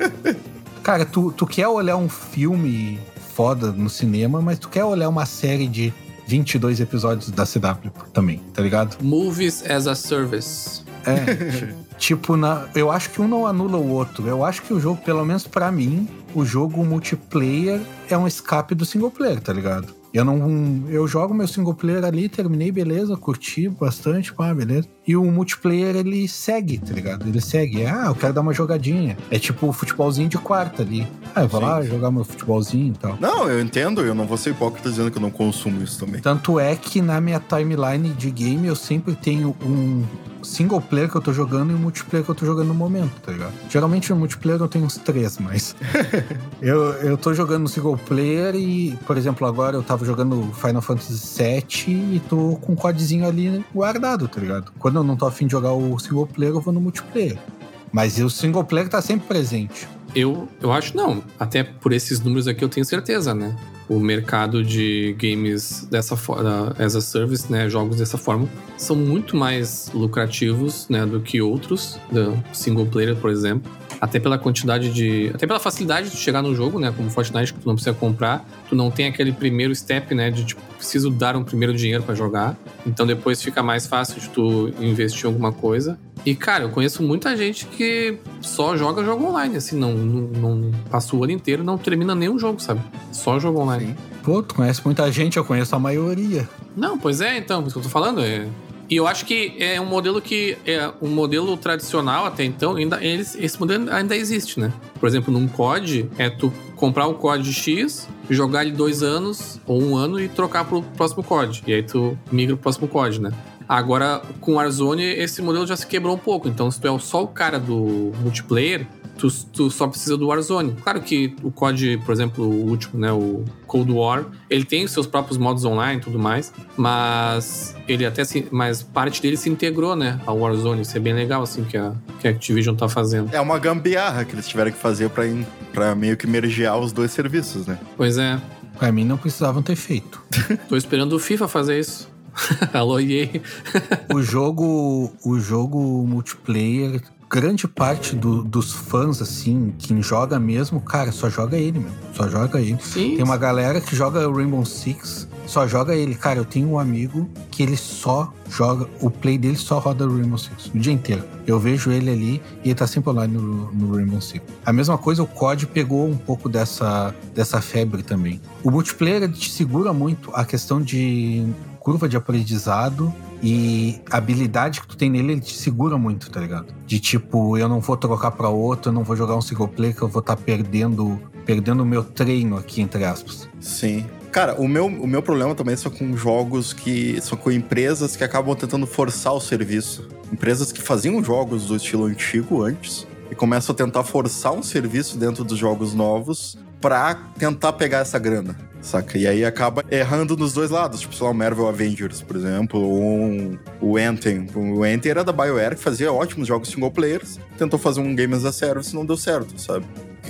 Cara, tu, tu quer olhar um filme foda no cinema, mas tu quer olhar uma série de 22 episódios da CW também, tá ligado? Movies as a Service. É. ti- tipo, na, eu acho que um não anula o outro. Eu acho que o jogo, pelo menos pra mim, o jogo multiplayer é um escape do single player, tá ligado? Eu não. Eu jogo meu single player ali, terminei, beleza, curti bastante, pá, beleza. E o multiplayer, ele segue, tá ligado? Ele segue. Ah, eu quero dar uma jogadinha. É tipo o futebolzinho de quarta ali. Ah, eu vou Sim, lá jogar meu futebolzinho e tal. Não, eu entendo, eu não vou ser hipócrita dizendo que eu não consumo isso também. Tanto é que na minha timeline de game eu sempre tenho um single player que eu tô jogando e um multiplayer que eu tô jogando no momento, tá ligado? Geralmente no multiplayer eu tenho uns três, mas. eu, eu tô jogando no single player e, por exemplo, agora eu tava jogando Final Fantasy VII e tô com um codezinho ali guardado, tá ligado? Quando eu não tô afim de jogar o single player, eu vou no multiplayer. Mas o single player tá sempre presente. Eu, eu acho não. Até por esses números aqui eu tenho certeza, né? O mercado de games dessa forma, as a service, né? Jogos dessa forma, são muito mais lucrativos, né? Do que outros, do single player, por exemplo. Até pela quantidade de. Até pela facilidade de chegar no jogo, né? Como Fortnite, que tu não precisa comprar. Tu não tem aquele primeiro step, né? De tipo, preciso dar um primeiro dinheiro pra jogar. Então depois fica mais fácil de tu investir em alguma coisa. E, cara, eu conheço muita gente que só joga jogo online, assim, não, não, não passa o ano inteiro, não termina nenhum jogo, sabe? Só jogo online. Sim. Pô, tu conhece muita gente, eu conheço a maioria. Não, pois é, então, isso que eu tô falando é. E eu acho que é um modelo que é um modelo tradicional até então, ainda eles, esse modelo ainda existe, né? Por exemplo, num COD é tu comprar um COD X, jogar ele dois anos ou um ano e trocar pro próximo COD. E aí tu migra pro próximo COD, né? Agora, com Warzone, esse modelo já se quebrou um pouco. Então, se tu é só o cara do multiplayer, tu, tu só precisa do Warzone. Claro que o COD, por exemplo, o último, né, o Cold War, ele tem os seus próprios modos online e tudo mais, mas ele até se, mas parte dele se integrou, né, ao Warzone. Isso é bem legal assim que a que a Activision tá fazendo. É uma gambiarra que eles tiveram que fazer pra, in- pra meio que mergear os dois serviços, né? Pois é, Pra mim não precisavam ter feito. tô esperando o FIFA fazer isso. Alô, EA. o jogo, o jogo multiplayer, grande parte do- dos fãs, assim, quem joga mesmo, cara, só joga ele, meu. Só joga ele. Sim. Tem uma galera que joga Rainbow Six, só joga ele. Cara, eu tenho um amigo que ele só joga, o play dele só roda Rainbow Six o dia inteiro. Eu vejo ele ali e ele tá sempre online no, no Rainbow Six. A mesma coisa, o COD pegou um pouco dessa, dessa febre também. O multiplayer te segura muito a questão de curva de aprendizado E habilidade que tu tem nele, ele te segura muito, tá ligado? De tipo, eu não vou trocar pra outro, eu não vou jogar um single player que eu vou estar tá perdendo perdendo o meu treino aqui, entre aspas. Sim. Cara, o meu, o meu problema também são com jogos que. são com empresas que acabam tentando forçar o serviço. Empresas que faziam jogos do estilo antigo antes e começam a tentar forçar um serviço dentro dos jogos novos pra tentar pegar essa grana, saca? E aí acaba errando nos dois lados, tipo, sei lá, o Marvel Avengers, por exemplo, ou o Anthem. O Anthem era da BioWare, que fazia ótimos jogos single players, tentou fazer um Game as a Service não deu certo, sabe?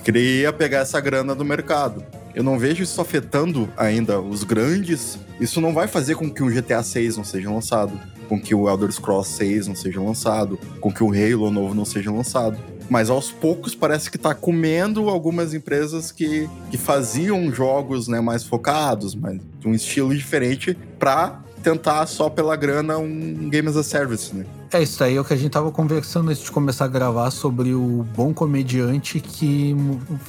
queria pegar essa grana do mercado. Eu não vejo isso afetando ainda os grandes. Isso não vai fazer com que um GTA 6 não seja lançado, com que o Elder Scrolls 6 não seja lançado, com que o Halo novo não seja lançado. Mas aos poucos parece que tá comendo algumas empresas que, que faziam jogos né, mais focados, mas de um estilo diferente, para tentar só pela grana um Game as a Service, né? É isso aí, é o que a gente tava conversando antes de começar a gravar sobre o bom comediante que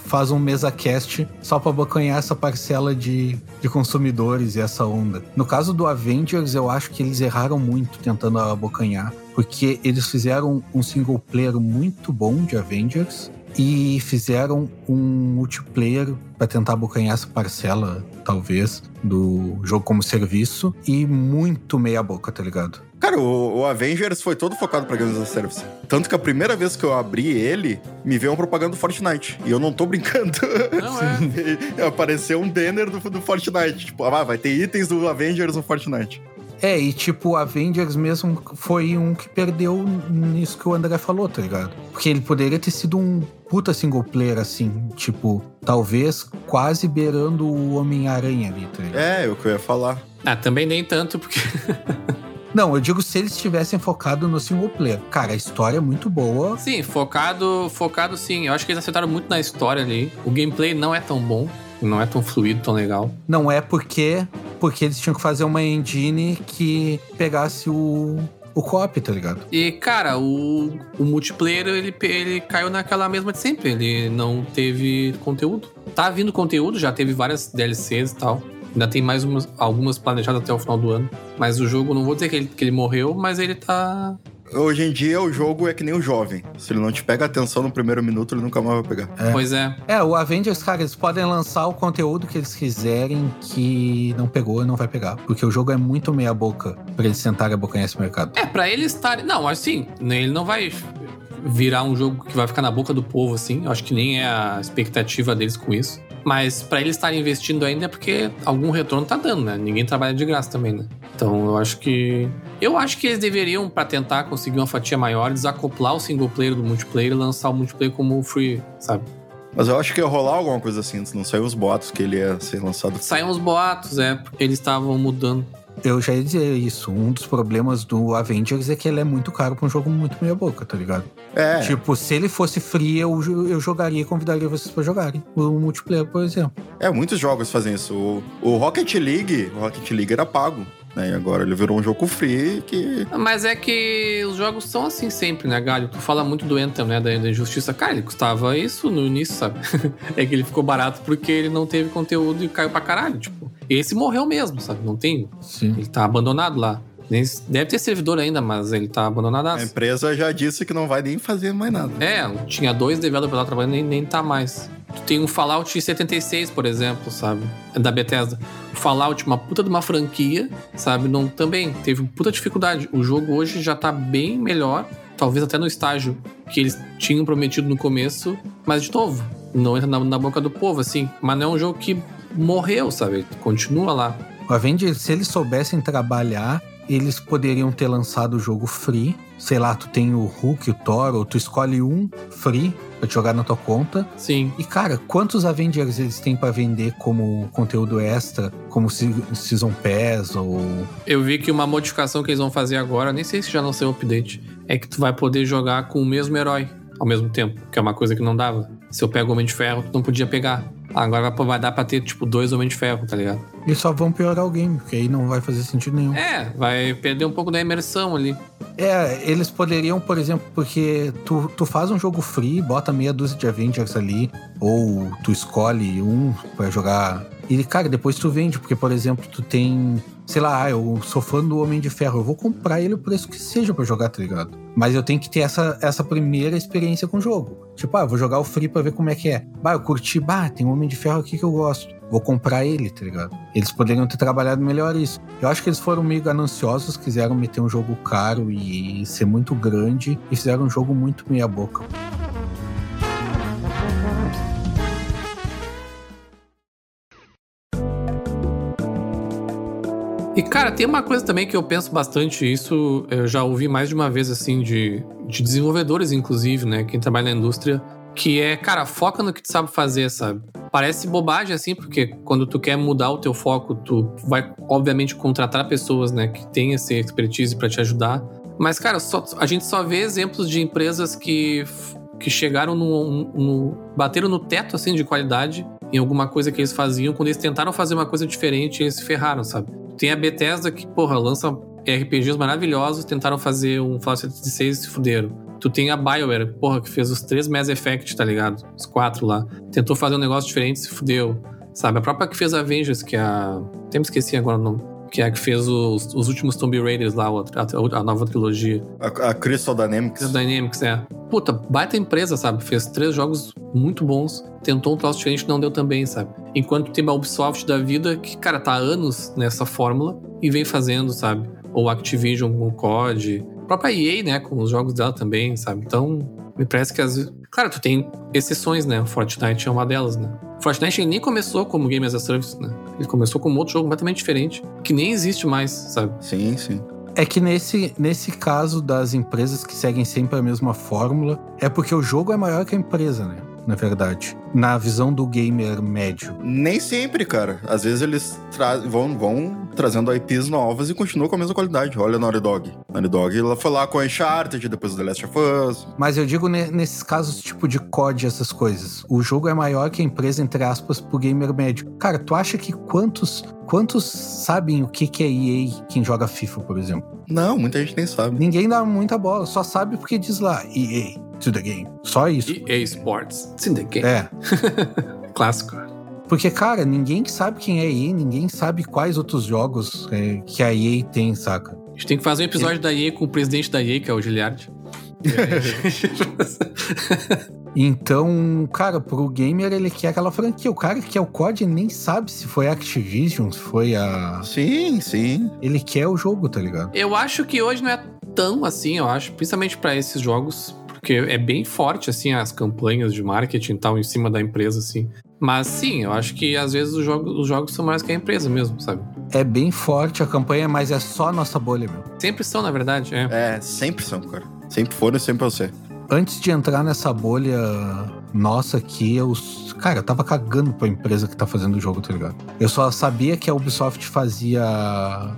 faz um mesa cast só pra abocanhar essa parcela de, de consumidores e essa onda. No caso do Avengers, eu acho que eles erraram muito tentando abocanhar, porque eles fizeram um single player muito bom de Avengers, e fizeram um multiplayer para tentar abocanhar essa parcela, talvez, do jogo como serviço e muito meia boca, tá ligado? Cara, o, o, Avengers foi todo focado pra Games as a Service. Tanto que a primeira vez que eu abri ele, me veio uma propaganda do Fortnite. E eu não tô brincando. Não é? Apareceu um banner do, do Fortnite. Tipo, ah, vai ter itens do Avengers no Fortnite. É, e tipo, o Avengers mesmo foi um que perdeu nisso que o André falou, tá ligado? Porque ele poderia ter sido um puta single player, assim, tipo, talvez quase beirando o Homem-Aranha ali, tá ligado? É, é o que eu ia falar. Ah, também nem tanto, porque. Não, eu digo se eles tivessem focado no single player. Cara, a história é muito boa. Sim, focado, focado sim. Eu acho que eles acertaram muito na história ali. O gameplay não é tão bom, não é tão fluido, tão legal. Não é porque porque eles tinham que fazer uma engine que pegasse o, o copy, tá ligado? E, cara, o, o multiplayer, ele, ele caiu naquela mesma de sempre. Ele não teve conteúdo. Tá vindo conteúdo, já teve várias DLCs e tal. Ainda tem mais umas, algumas planejadas até o final do ano. Mas o jogo, não vou dizer que ele, que ele morreu, mas ele tá Hoje em dia o jogo é que nem o jovem. Se ele não te pega atenção no primeiro minuto, ele nunca mais vai pegar. É. Pois é. É, o Avengers, cara, eles podem lançar o conteúdo que eles quiserem que não pegou e não vai pegar. Porque o jogo é muito meia boca pra eles sentarem a bocanhar esse mercado. É, pra eles estarem. Não, assim, ele não vai virar um jogo que vai ficar na boca do povo, assim. Eu acho que nem é a expectativa deles com isso. Mas para eles estarem investindo ainda é porque algum retorno tá dando, né? Ninguém trabalha de graça também, né? Então eu acho que. Eu acho que eles deveriam, para tentar conseguir uma fatia maior, desacoplar o single player do multiplayer e lançar o multiplayer como free, sabe? Mas eu acho que ia rolar alguma coisa assim, não saiu os boatos que ele ia ser lançado. Saíram os boatos, é, porque eles estavam mudando. Eu já ia dizer isso. Um dos problemas do Avengers é que ele é muito caro pra um jogo muito meia boca, tá ligado? É. Tipo, se ele fosse free, eu, eu jogaria e convidaria vocês pra jogarem. O multiplayer, por exemplo. É, muitos jogos fazem isso. O, o Rocket League, o Rocket League era pago. Né? E agora ele virou um jogo free que. Mas é que os jogos são assim sempre, né, Galho? Tu fala muito do Anthem, né? Da, da injustiça. Cara, ele custava isso no início, sabe? é que ele ficou barato porque ele não teve conteúdo e caiu pra caralho. Tipo, esse morreu mesmo, sabe? Não tem. Sim. Ele tá abandonado lá. Deve ter servidor ainda, mas ele tá abandonado. A empresa já disse que não vai nem fazer mais nada. É, tinha dois developers lá trabalhando nem, nem tá mais. Tu tem um Fallout 76, por exemplo, sabe? Da Bethesda. O Fallout, uma puta de uma franquia, sabe? Não, também teve puta dificuldade. O jogo hoje já tá bem melhor, talvez até no estágio que eles tinham prometido no começo, mas de novo, não entra na, na boca do povo, assim. Mas não é um jogo que morreu, sabe? Continua lá. O Avengers, se eles soubessem trabalhar, eles poderiam ter lançado o jogo free. Sei lá, tu tem o Hulk, o Thor, ou tu escolhe um free pra te jogar na tua conta. Sim. E, cara, quantos Avengers eles têm para vender como conteúdo extra, como Season Pass ou... Eu vi que uma modificação que eles vão fazer agora, nem sei se já não saiu update, é que tu vai poder jogar com o mesmo herói ao mesmo tempo, que é uma coisa que não dava. Se eu pego o Homem de Ferro, tu não podia pegar. Agora vai dar pra ter, tipo, dois Homens de Ferro, tá ligado? E só vão piorar o game, porque aí não vai fazer sentido nenhum. É, vai perder um pouco da imersão ali. É, eles poderiam, por exemplo, porque tu, tu faz um jogo free, bota meia dúzia de Avengers ali, ou tu escolhe um para jogar E, cara, depois tu vende, porque, por exemplo, tu tem. Sei lá, eu sou fã do Homem de Ferro, eu vou comprar ele o preço que seja pra jogar, tá ligado? Mas eu tenho que ter essa, essa primeira experiência com o jogo. Tipo, ah, vou jogar o Free pra ver como é que é. Bah, eu curti, bah, tem um Homem de Ferro aqui que eu gosto. Vou comprar ele, tá ligado? Eles poderiam ter trabalhado melhor isso. Eu acho que eles foram meio gananciosos, quiseram meter um jogo caro e ser muito grande, e fizeram um jogo muito meia-boca. E, cara, tem uma coisa também que eu penso bastante, isso eu já ouvi mais de uma vez, assim, de, de desenvolvedores, inclusive, né? Quem trabalha na indústria, que é, cara, foca no que tu sabe fazer, sabe? Parece bobagem, assim, porque quando tu quer mudar o teu foco, tu vai, obviamente, contratar pessoas, né, que têm essa expertise para te ajudar. Mas, cara, só, a gente só vê exemplos de empresas que, que chegaram no, no. bateram no teto, assim, de qualidade em alguma coisa que eles faziam. Quando eles tentaram fazer uma coisa diferente, eles se ferraram, sabe? Tem a Bethesda que, porra, lança RPGs maravilhosos, tentaram fazer um Fallout 76 e se fuderam. Tu tem a BioWare, porra, que fez os três Mass Effect, tá ligado? Os quatro lá. Tentou fazer um negócio diferente se fudeu. Sabe? A própria que fez Avengers, que é a. Até me esqueci agora o nome. Que é a que fez os, os últimos Tomb Raiders lá, a, a nova trilogia. A, a Crystal Dynamics. Crystal Dynamics, é. Puta, baita empresa, sabe? Fez três jogos muito bons. Tentou um troço diferente não deu também, sabe? Enquanto tem a Ubisoft da vida, que, cara, tá há anos nessa fórmula e vem fazendo, sabe? Ou Activision com o COD. A própria EA, né? Com os jogos dela também, sabe? Então, me parece que as. Claro, tu tem exceções, né? O Fortnite é uma delas, né? O Fortnite nem começou como Game as a Service, né? Ele começou como outro jogo completamente diferente, que nem existe mais, sabe? Sim, sim. É que nesse, nesse caso das empresas que seguem sempre a mesma fórmula, é porque o jogo é maior que a empresa, né? Na verdade. Na visão do gamer médio. Nem sempre, cara. Às vezes eles vão, vão trazendo IPs novas e continuam com a mesma qualidade. Olha a Naughty Dog. Naughty Dog, ela foi lá com a Uncharted, depois do The Last of Us. Mas eu digo nesses casos, tipo de COD, essas coisas. O jogo é maior que a empresa, entre aspas, pro gamer médio. Cara, tu acha que quantos Quantos sabem o que, que é EA quem joga FIFA, por exemplo? Não, muita gente nem sabe. Ninguém dá muita bola, só sabe porque diz lá EA to the game. Só isso. EA Sports to the game. É. Clássico. Porque, cara, ninguém sabe quem é EA, ninguém sabe quais outros jogos é, que a EA tem, saca? A gente tem que fazer um episódio e... da EA com o presidente da EA, que é o Giliard. Então, cara, pro gamer ele quer aquela franquia. O cara que é o COD nem sabe se foi a Activision, se foi a. Sim, sim. Ele quer o jogo, tá ligado? Eu acho que hoje não é tão assim, eu acho, principalmente para esses jogos, porque é bem forte, assim, as campanhas de marketing e tal em cima da empresa, assim. Mas sim, eu acho que às vezes os jogos, os jogos são mais que a empresa mesmo, sabe? É bem forte a campanha, mas é só a nossa bolha, meu. Sempre são, na verdade, é. É, sempre são, cara. Sempre foram e sempre vão ser antes de entrar nessa bolha nossa aqui, eu. Cara, eu tava cagando pra empresa que tá fazendo o jogo, tá ligado? Eu só sabia que a Ubisoft fazia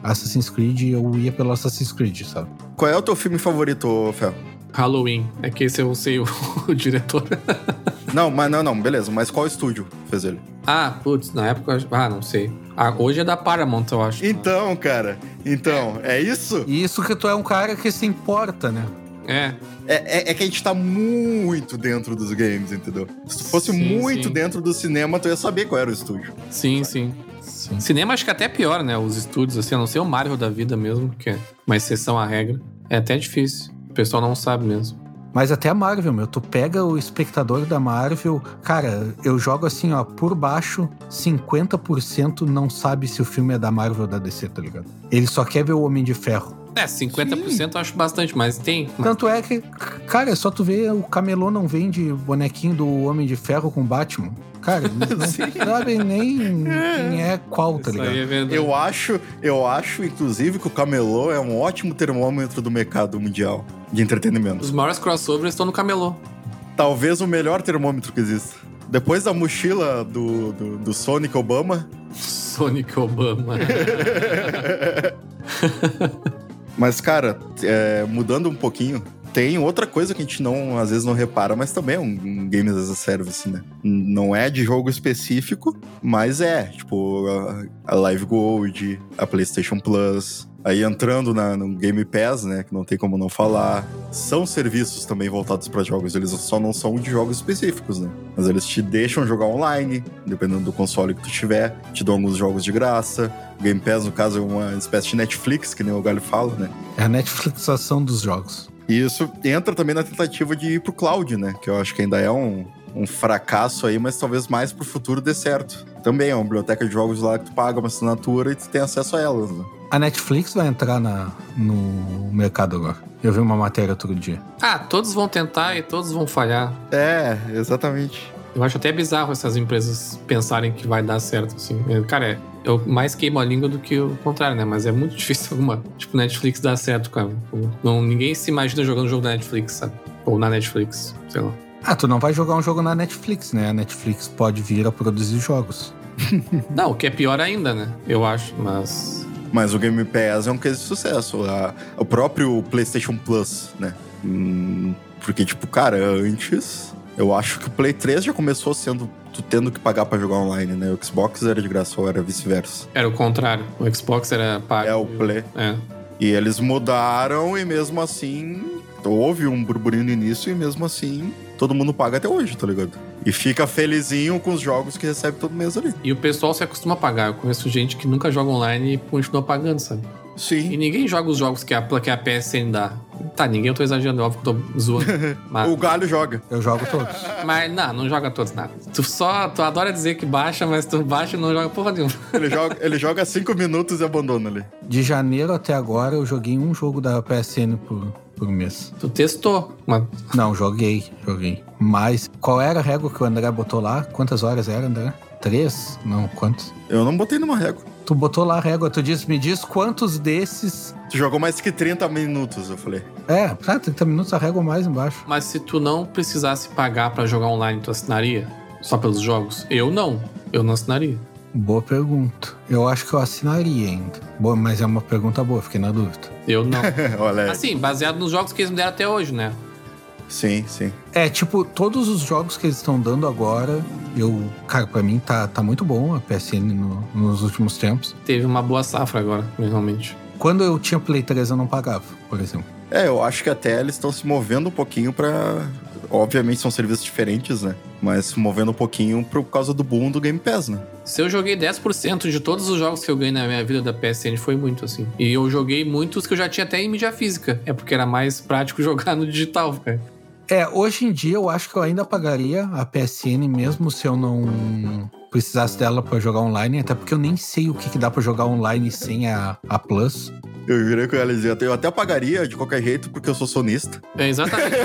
Assassin's Creed e eu ia pelo Assassin's Creed, sabe? Qual é o teu filme favorito, Fel? Halloween. É que esse eu sei o, o diretor. não, mas não, não, beleza. Mas qual estúdio fez ele? Ah, putz, na época. Ah, não sei. Ah, hoje é da Paramount, eu acho. Então, cara. Então, é isso? Isso que tu é um cara que se importa, né? É. É, é, é, que a gente tá muito dentro dos games, entendeu? Se tu fosse sim, muito sim. dentro do cinema, tu ia saber qual era o estúdio. Sim, sim, sim. Cinema acho que é até pior, né? Os estúdios, assim, a não ser o Mario da vida mesmo, que é uma exceção à regra. É até difícil. O pessoal não sabe mesmo. Mas até a Marvel, meu. Tu pega o espectador da Marvel. Cara, eu jogo assim, ó, por baixo, 50% não sabe se o filme é da Marvel ou da DC, tá ligado? Ele só quer ver o Homem de Ferro. É, 50% Sim. eu acho bastante, mas tem. Tanto é que, cara, é só tu ver o camelô não vende bonequinho do Homem de Ferro com Batman. Cara, não sabe nem quem é qual, tá ligado? É eu acho, eu acho, inclusive, que o camelô é um ótimo termômetro do mercado mundial de entretenimento. Os maiores crossovers estão no camelô. Talvez o melhor termômetro que exista. Depois da mochila do, do, do Sonic Obama. Sonic Obama. Mas, cara, é, mudando um pouquinho, tem outra coisa que a gente não, às vezes não repara, mas também é um, um Games as a Service, né? Não é de jogo específico, mas é, tipo, a, a Live Gold, a PlayStation Plus, Aí entrando na, no Game Pass, né, que não tem como não falar, são serviços também voltados para jogos, eles só não são de jogos específicos, né? Mas eles te deixam jogar online, dependendo do console que tu tiver, te dão alguns jogos de graça. Game Pass, no caso, é uma espécie de Netflix, que nem o Galho fala, né? É a Netflixação dos jogos. E isso entra também na tentativa de ir pro cloud, né? Que eu acho que ainda é um, um fracasso aí, mas talvez mais pro futuro dê certo. Também é uma biblioteca de jogos lá que tu paga uma assinatura e tu tem acesso a elas, né? A Netflix vai entrar na, no mercado agora. Eu vi uma matéria outro dia. Ah, todos vão tentar e todos vão falhar. É, exatamente. Eu acho até bizarro essas empresas pensarem que vai dar certo, assim. Cara, é, eu mais queimo a língua do que o contrário, né? Mas é muito difícil alguma. Tipo, Netflix dar certo, cara. Não, ninguém se imagina jogando um jogo da Netflix, sabe? Ou na Netflix, sei lá. Ah, tu não vai jogar um jogo na Netflix, né? A Netflix pode vir a produzir jogos. não, o que é pior ainda, né? Eu acho, mas. Mas o Game Pass é um case de sucesso. A, o próprio PlayStation Plus, né? Hum, porque, tipo, cara, antes. Eu acho que o Play 3 já começou sendo tu tendo que pagar para jogar online, né? O Xbox era de graça ou era vice-versa? Era o contrário. O Xbox era pago. É o Play. É. E eles mudaram e mesmo assim houve um burburinho no início e mesmo assim todo mundo paga até hoje, tá ligado? E fica felizinho com os jogos que recebe todo mês ali. E o pessoal se acostuma a pagar. Eu conheço gente que nunca joga online e continua pagando, sabe? Sim. E ninguém joga os jogos que a, que a PSN dá. Tá, ninguém, eu tô exagerando, óbvio que eu tô zoando. Mas... o Galho joga. Eu jogo todos. Mas não, não joga todos nada. Tu só, tu adora dizer que baixa, mas tu baixa e não joga porra nenhuma. Ele joga, ele joga cinco minutos e abandona ali. De janeiro até agora eu joguei um jogo da PSN por, por mês. Tu testou? Mas... Não, joguei, joguei. Mas qual era a régua que o André botou lá? Quantas horas era, André? Três? Não, quantos? Eu não botei numa régua. Tu botou lá a régua, tu disse, me diz quantos desses. Tu jogou mais que 30 minutos, eu falei. É, tá, 30 minutos a régua mais embaixo. Mas se tu não precisasse pagar para jogar online, tu assinaria? Só pelos jogos? Eu não. Eu não assinaria. Boa pergunta. Eu acho que eu assinaria ainda. Boa, mas é uma pergunta boa, fiquei na dúvida. Eu não. Olha aí. Assim, baseado nos jogos que eles me deram até hoje, né? Sim, sim. É, tipo, todos os jogos que eles estão dando agora, eu. Cara, pra mim tá, tá muito bom a PSN no, nos últimos tempos. Teve uma boa safra agora, realmente. Quando eu tinha Play 3, eu não pagava, por exemplo. É, eu acho que até eles estão se movendo um pouquinho pra. Obviamente são serviços diferentes, né? Mas se movendo um pouquinho por causa do boom do Game Pass, né? Se eu joguei 10% de todos os jogos que eu ganhei na minha vida da PSN, foi muito, assim. E eu joguei muitos que eu já tinha até em mídia física. É porque era mais prático jogar no digital, cara. É, hoje em dia eu acho que eu ainda pagaria a PSN mesmo se eu não precisasse dela para jogar online, até porque eu nem sei o que, que dá para jogar online sem a, a Plus. Eu virei com ela e dizia, eu até pagaria de qualquer jeito porque eu sou sonista. É, exatamente.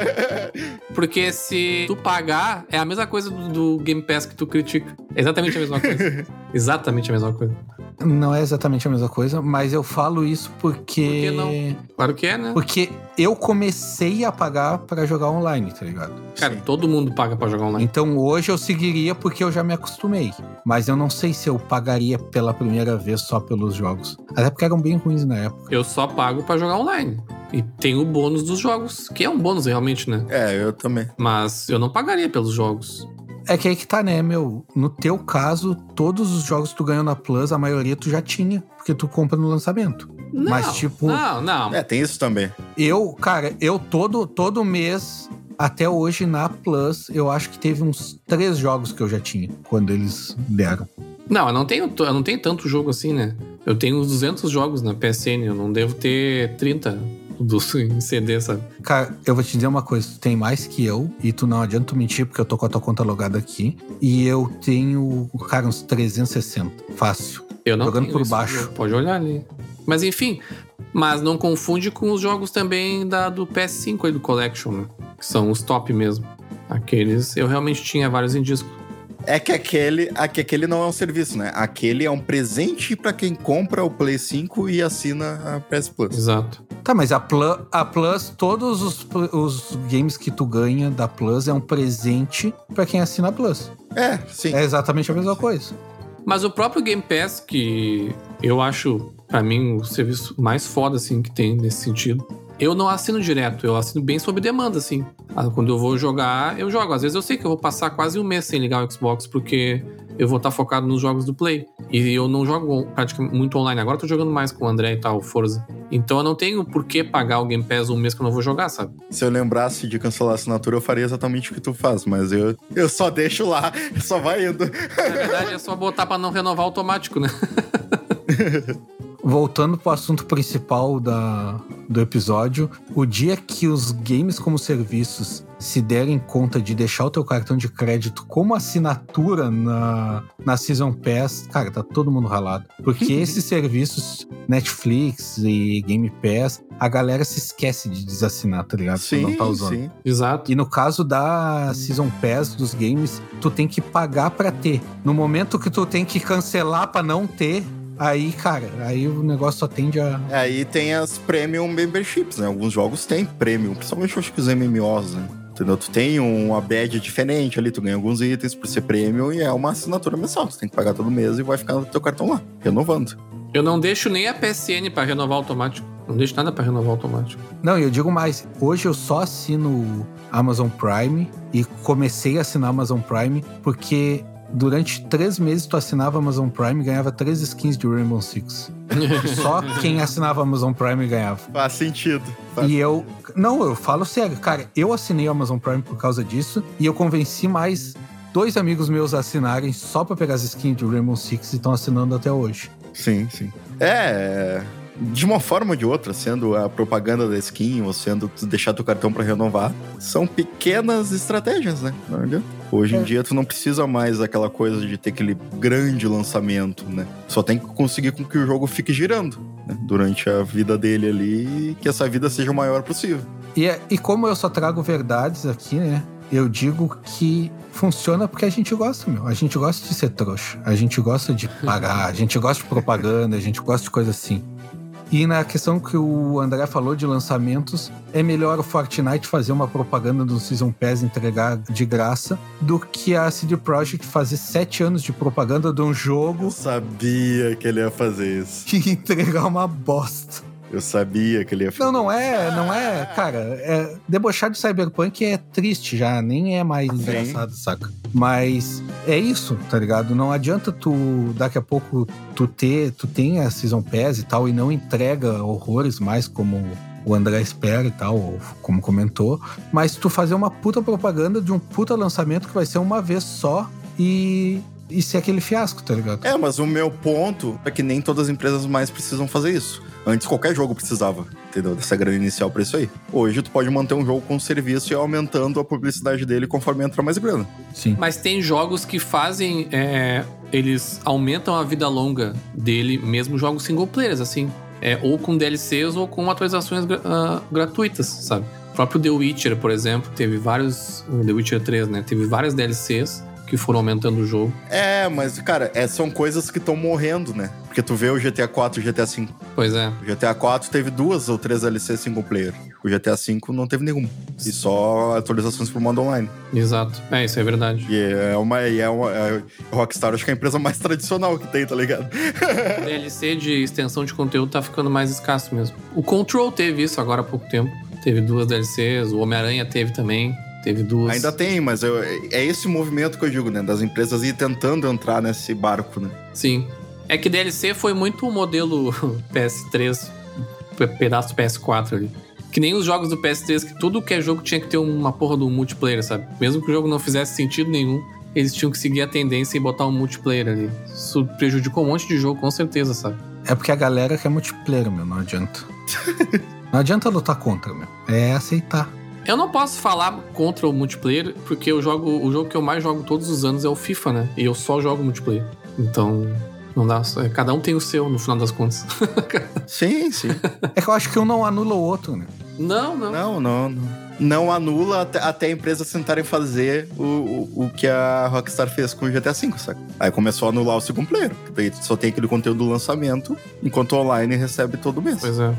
porque se tu pagar, é a mesma coisa do, do Game Pass que tu critica. É exatamente a mesma coisa. exatamente a mesma coisa. Não é exatamente a mesma coisa, mas eu falo isso porque. Por que não? Claro que é, né? Porque eu comecei a pagar para jogar online, tá ligado? Cara, Sim. todo mundo paga para jogar online. Então hoje eu seguiria porque eu já me acostumei. Mas eu não sei se eu pagaria pela primeira vez só pelos jogos. Até porque eram bem ruins na época. Eu só pago para jogar online. E tem o bônus dos jogos, que é um bônus realmente, né? É, eu também. Mas eu não pagaria pelos jogos. É que aí que tá, né, meu? No teu caso, todos os jogos que tu ganhou na Plus, a maioria tu já tinha, porque tu compra no lançamento. Não, Mas, tipo. Não, não. É, tem isso também. Eu, cara, eu todo, todo mês, até hoje na Plus, eu acho que teve uns três jogos que eu já tinha, quando eles deram. Não, eu não tenho, eu não tenho tanto jogo assim, né? Eu tenho uns 200 jogos na PSN, eu não devo ter 30 do CD, sabe? Cara, eu vou te dizer uma coisa: tu tem mais que eu, e tu não adianta tu mentir, porque eu tô com a tua conta logada aqui. E eu tenho, cara, uns 360. Fácil. Eu não Jogando tenho por isso, baixo. Pode olhar ali. Mas enfim, mas não confunde com os jogos também da, do PS5 aí do Collection, né? Que são os top mesmo. Aqueles eu realmente tinha vários em disco. É que aquele, é que aquele não é um serviço, né? Aquele é um presente para quem compra o Play 5 e assina a PS Plus. Exato. Tá, mas a Plus, a Plus todos os, os games que tu ganha da Plus é um presente para quem assina a Plus. É, sim. É exatamente a mesma coisa. Mas o próprio Game Pass, que eu acho, para mim, o serviço mais foda, assim, que tem nesse sentido, Eu não assino direto, eu assino bem sob demanda, assim. Ah, Quando eu vou jogar, eu jogo. Às vezes eu sei que eu vou passar quase um mês sem ligar o Xbox, porque eu vou estar focado nos jogos do Play. E eu não jogo praticamente muito online. Agora eu tô jogando mais com o André e tal, Forza. Então eu não tenho por que pagar o Game Pass um mês que eu não vou jogar, sabe? Se eu lembrasse de cancelar a assinatura, eu faria exatamente o que tu faz, mas eu, eu só deixo lá, só vai indo. Na verdade é só botar pra não renovar automático, né? Voltando pro assunto principal da, do episódio, o dia que os games como serviços se derem conta de deixar o teu cartão de crédito como assinatura na, na Season Pass, cara, tá todo mundo ralado. Porque esses serviços, Netflix e Game Pass, a galera se esquece de desassinar, tá ligado? Quando não tá usando. sim. Exato. E no caso da Season Pass dos games, tu tem que pagar pra ter. No momento que tu tem que cancelar pra não ter, aí, cara, aí o negócio só tende a. Aí tem as Premium Memberships, né? Alguns jogos têm Premium, principalmente eu acho que os MMOs, né? Entendeu? Tu tem uma badge diferente ali, tu ganha alguns itens por ser Premium e é uma assinatura mensal. Tu tem que pagar todo mês e vai ficar no teu cartão lá, renovando. Eu não deixo nem a PSN pra renovar automático. Não deixo nada pra renovar automático. Não, eu digo mais, hoje eu só assino Amazon Prime e comecei a assinar Amazon Prime porque durante três meses tu assinava Amazon Prime e ganhava três skins de Rainbow Six. Só quem assinava Amazon Prime ganhava. Faz sentido. Faz- E eu. Não, eu falo sério, cara. Eu assinei o Amazon Prime por causa disso e eu convenci mais dois amigos meus a assinarem só pra pegar as skins de Rainbow Six e estão assinando até hoje. Sim, sim. É. De uma forma ou de outra, sendo a propaganda da skin ou sendo tu deixar teu cartão pra renovar, são pequenas estratégias, né? Não adianta. Hoje em É. dia tu não precisa mais aquela coisa de ter aquele grande lançamento, né? Só tem que conseguir com que o jogo fique girando né? durante a vida dele ali e que essa vida seja o maior possível. E, é- e como eu só trago verdades aqui, né? Eu digo que funciona porque a gente gosta, meu. A gente gosta de ser trouxa. A gente gosta de pagar, a gente gosta de propaganda, a gente gosta de coisa assim. E na questão que o André falou de lançamentos, é melhor o Fortnite fazer uma propaganda do Season Pass entregar de graça do que a CD Projekt fazer sete anos de propaganda de um jogo Eu sabia que ele ia fazer isso. e entregar uma bosta. Eu sabia que ele ia fazer Não, não é, não é, cara. É, debochar de Cyberpunk é triste já, nem é mais engraçado, saca? Mas é isso, tá ligado? Não adianta tu, daqui a pouco, tu ter, tu tem a Season Pass e tal, e não entrega horrores mais como o André espera e tal, como comentou, mas tu fazer uma puta propaganda de um puta lançamento que vai ser uma vez só e, e ser aquele fiasco, tá ligado? É, mas o meu ponto é que nem todas as empresas mais precisam fazer isso. Antes qualquer jogo precisava, entendeu? Dessa grana inicial pra isso aí. Hoje tu pode manter um jogo com serviço e aumentando a publicidade dele conforme entra mais grana. Sim. Mas tem jogos que fazem. é, eles aumentam a vida longa dele, mesmo jogos single players, assim. É, ou com DLCs ou com atualizações gra- ah, gratuitas, sabe? O próprio The Witcher, por exemplo, teve vários. The Witcher 3, né? Teve várias DLCs que foram aumentando o jogo. É, mas, cara, é, são coisas que estão morrendo, né? Porque tu vê o GTA 4 e o GTA 5. Pois é. O GTA 4 teve duas ou três DLC single player. O GTA 5 não teve nenhuma. E só atualizações pro modo online. Exato. É, isso é verdade. E é uma. E é uma é, Rockstar acho que é a empresa mais tradicional que tem, tá ligado? DLC de extensão de conteúdo tá ficando mais escasso mesmo. O Control teve isso agora há pouco tempo. Teve duas DLCs, o Homem-Aranha teve também. Teve duas. Ainda tem, mas eu- é esse movimento que eu digo, né? Das empresas ir tentando entrar nesse barco, né? Sim. É que DLC foi muito o modelo PS3, pe- pedaço do PS4 ali. Que nem os jogos do PS3, que tudo que é jogo tinha que ter uma porra do multiplayer, sabe? Mesmo que o jogo não fizesse sentido nenhum, eles tinham que seguir a tendência e botar um multiplayer ali. Isso prejudicou um monte de jogo, com certeza, sabe? É porque a galera quer multiplayer, meu, não adianta. não adianta lutar contra, meu. É aceitar. Eu não posso falar contra o multiplayer, porque eu jogo, o jogo que eu mais jogo todos os anos é o FIFA, né? E eu só jogo multiplayer. Então, não dá. é, Cada um tem o seu, no final das contas. Sim, sim. É que eu acho que um não anula o outro, né? não, não. não, não, não. Não anula até, até a empresa tentarem fazer o, o, o que a Rockstar fez com o GTA V, saca? Aí começou a anular o single player. Daí só tem aquele conteúdo do lançamento, enquanto o online recebe todo mês. Pois é.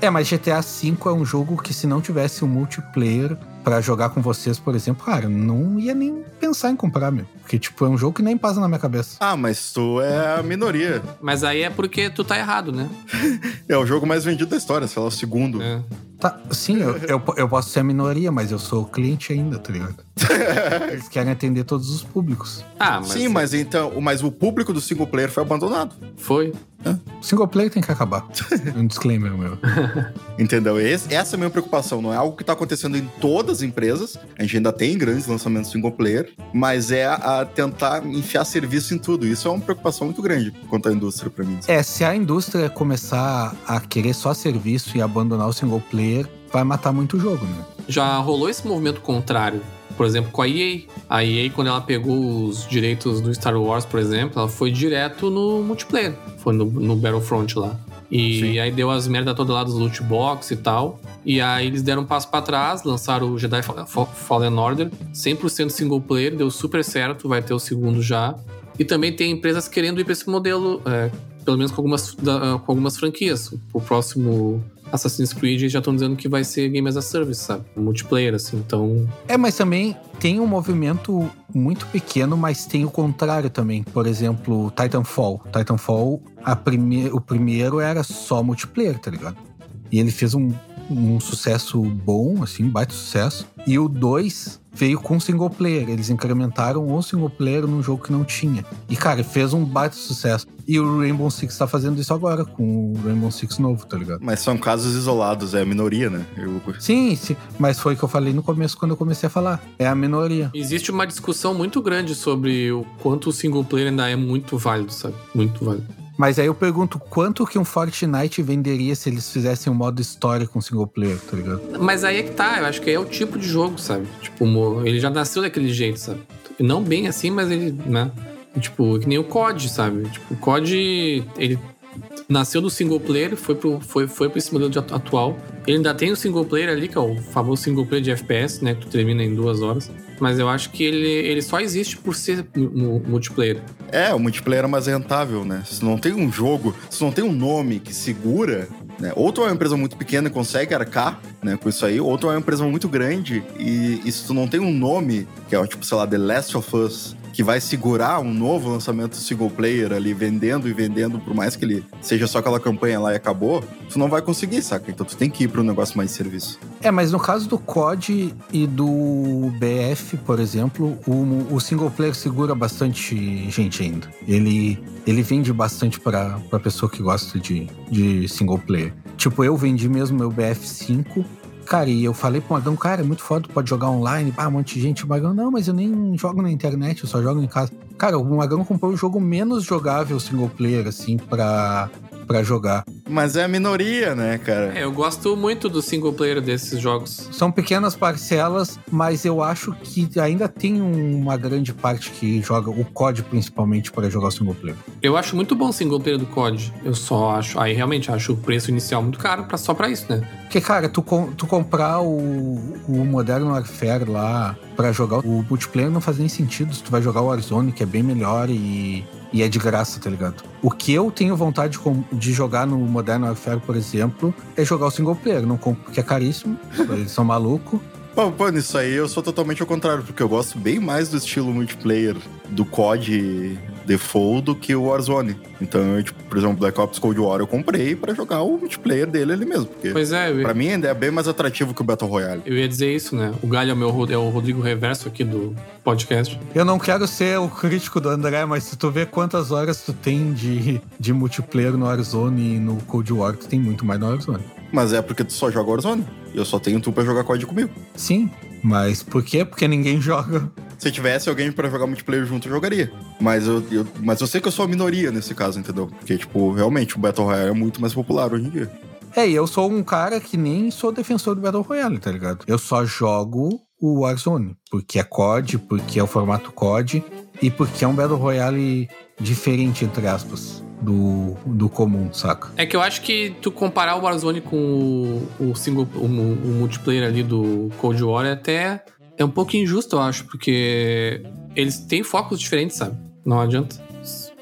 É, mas GTA V é um jogo que se não tivesse um multiplayer pra jogar com vocês, por exemplo, cara, não ia nem pensar em comprar, meu. Porque, tipo, é um jogo que nem passa na minha cabeça. Ah, mas tu é a minoria. Mas aí é porque tu tá errado, né? É o jogo mais vendido da história, sei lá, o segundo. É. Tá, sim, eu, eu, eu posso ser a minoria, mas eu sou cliente ainda, tá ligado? Eles querem atender todos os públicos. Ah, mas. Sim, mas então, mas o público do single player foi abandonado. Foi. O single player tem que acabar. um disclaimer meu. Entendeu? Esse- essa é a minha preocupação. Não é algo que tá acontecendo em todas as empresas. A gente ainda tem grandes lançamentos single player, mas é a, a tentar enfiar serviço em tudo. Isso é uma preocupação muito grande quanto à indústria pra mim. É, se a indústria começar a querer só serviço e abandonar o single player, vai matar muito o jogo, né? Já rolou esse movimento contrário. Por exemplo, com a EA. A EA, quando ela pegou os direitos do Star Wars, por exemplo, ela foi direto no multiplayer. Foi no, no Battlefront lá. E Sim. aí deu as merda toda lá dos loot box e tal. E aí eles deram um passo pra trás, lançaram o Jedi Fa- Fa- Fallen Order, 100% single player, deu super certo, vai ter o segundo já. E também tem empresas querendo ir pra esse modelo, é, pelo menos com algumas, da- com algumas franquias. O próximo Assassin's Creed já estão dizendo que vai ser Game as a Service, sabe? Multiplayer, assim. Então, É, mas também tem um movimento muito pequeno, mas tem o contrário também. Por exemplo, Titanfall. Titanfall, prime o primeiro era só multiplayer, tá ligado? E ele fez um, um sucesso bom, assim, um baita sucesso. E o 2 veio com single player. Eles incrementaram o single player num jogo que não tinha. E, cara, fez um baita sucesso. E o Rainbow Six tá fazendo isso agora, com o Rainbow Six novo, tá ligado? Mas são casos isolados, é a minoria, né? Eu- Sim, sim, mas foi o que eu falei no começo quando eu comecei a falar. É a minoria. existe uma discussão muito grande sobre o quanto o single player ainda é muito válido, sabe? Muito válido. Mas aí eu pergunto quanto que um Fortnite venderia se eles fizessem um modo história com single player, tá ligado? Mas aí é que tá, eu acho que é o tipo de jogo, sabe? Tipo, ele já nasceu daquele jeito, sabe? Não bem assim, mas ele, né? Tipo, que nem o COD, sabe? Tipo, o COD, ele nasceu do single player, foi pro, foi, foi pra esse modelo de atu- atual. Ele ainda tem o single player ali, que é o famoso single player de FPS, né? Que tu termina em duas horas. Mas eu acho que ele, ele só existe por ser mu- mu- multiplayer. É, o multiplayer é mais rentável, né? Se não tem um jogo, se não tem um nome que segura, né? Ou tu é uma empresa muito pequena e consegue arcar, né, com isso aí, ou tu é uma empresa muito grande e, e se tu não tem um nome, que é tipo, sei lá, The Last of Us, que vai segurar um novo lançamento single player ali, vendendo e vendendo, por mais que ele seja só aquela campanha lá e acabou, tu não vai conseguir, saca? Então tu tem que ir para um negócio mais de serviço. É, mas no caso do COD e do BF, por exemplo, o, o single player segura bastante gente ainda. Ele, ele vende bastante pra pessoa que gosta de, de single player. Tipo, eu vendi mesmo meu BF5. Cara, e eu falei pro Magão, cara, é muito foda, pode jogar online, ah, um monte de gente. O Magão, não, mas eu nem jogo na internet, eu só jogo em casa. Cara, o Magão comprou o jogo menos jogável single player, assim, pra, pra jogar. Mas é a minoria, né, cara? É, eu gosto muito do single player desses jogos. São pequenas parcelas, mas eu acho que ainda tem uma grande parte que joga o COD principalmente para jogar o single player. Eu acho muito bom o single player do COD. Eu só acho. Aí realmente acho o preço inicial muito caro pra, só pra isso, né? Porque, cara, tu, com- tu comprar o, o Modern Warfare lá pra jogar o multiplayer não faz nem sentido se tu vai jogar o Warzone, que é bem melhor e, e é de graça, tá ligado? O que eu tenho vontade de jogar no Modern Warfare, por exemplo, é jogar o single player. Não compro porque é caríssimo, eles são malucos. Pô, pô, nisso aí eu sou totalmente ao contrário, porque eu gosto bem mais do estilo multiplayer do COD Default do que o Warzone. Então, eu, tipo, por exemplo, Black Ops Cold War eu comprei pra jogar o multiplayer dele ali mesmo, porque Pois é, eu, pra mim ainda é bem mais atrativo que o Battle Royale. eu ia dizer isso, né? O Galho é o, meu, é o Rodrigo Reverso aqui do podcast. Eu não quero ser o crítico do André, mas se tu vê quantas horas tu tem de, de multiplayer no Warzone e no Cold War, tu tem muito mais no Warzone. Mas é porque tu só joga Warzone. Eu só tenho tu pra jogar COD comigo. Sim, mas por quê? Porque ninguém joga. Se tivesse alguém pra jogar multiplayer junto, eu jogaria. Mas eu, eu- mas eu sei que eu sou a minoria nesse caso, entendeu? Porque, tipo, realmente o Battle Royale é muito mais popular hoje em dia. É, e eu sou um cara que nem sou defensor do Battle Royale, tá ligado? Eu só jogo o Warzone, porque é COD, porque é o formato COD e porque é um Battle Royale diferente, entre aspas, do, do comum, saca? É que eu acho que tu comparar o Warzone com o, o single, o, o multiplayer ali do Cold War é até é um pouco injusto, eu acho, porque eles têm focos diferentes, sabe? Não adianta.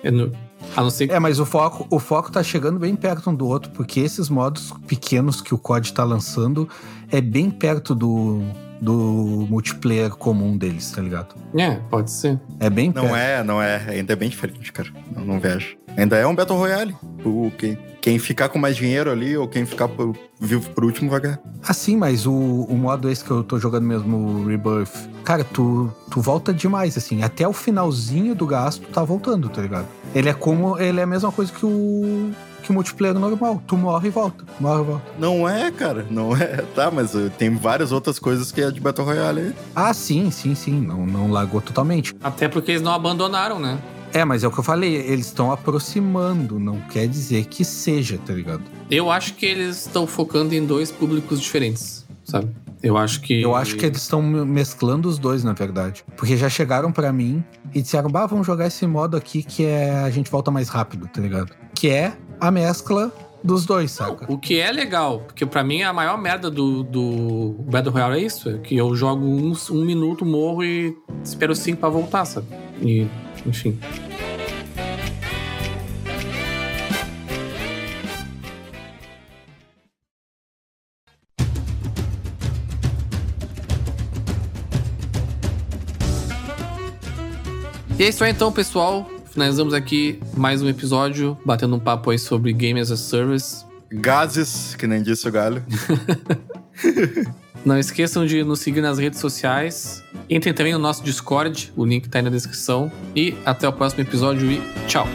É no- a não ser que É, mas o foco, o foco tá chegando bem perto um do outro, porque esses modos pequenos que o COD tá lançando é bem perto do, do multiplayer comum deles, tá ligado? É, pode ser. É bem Não perto. é, não é. Ainda é bem diferente, cara. Não, não vejo. Ainda é um Battle Royale. O, quem, quem ficar com mais dinheiro ali, ou quem ficar por- vivo por último, vai ganhar. Ah, sim, mas o, o modo esse que eu tô jogando mesmo, o Rebirth, cara, tu, tu volta demais, assim. Até o finalzinho do gasto, tu tá voltando, tá ligado? Ele é como. Ele é a mesma coisa que o. Que o multiplayer normal. Tu morre e volta. Morre e volta. Não é, cara. Não é. Tá, mas uh, tem várias outras coisas que é de Battle Royale aí. Ah, sim, sim, sim. Não, não largou totalmente. Até porque eles não abandonaram, né? É, mas é o que eu falei, eles estão aproximando, não quer dizer que seja, tá ligado? Eu acho que eles estão focando em dois públicos diferentes, sabe? Eu acho que. Eu acho que eles estão mesclando os dois, na verdade. Porque já chegaram pra mim e disseram, bah, vamos jogar esse modo aqui que é a gente volta mais rápido, tá ligado? Que é a mescla dos dois, saca? O que é legal, porque pra mim a maior merda do, do Battle Royale é isso: é que eu jogo um, um minuto, morro e espero cinco pra voltar, sabe? E, enfim. E é isso aí então, pessoal. Finalizamos aqui mais um episódio, batendo um papo aí sobre Game as a Service. Gases, que nem disse o Galho. Não esqueçam de nos seguir nas redes sociais. Entrem também no nosso Discord, o link tá aí na descrição. E até o próximo episódio e tchau!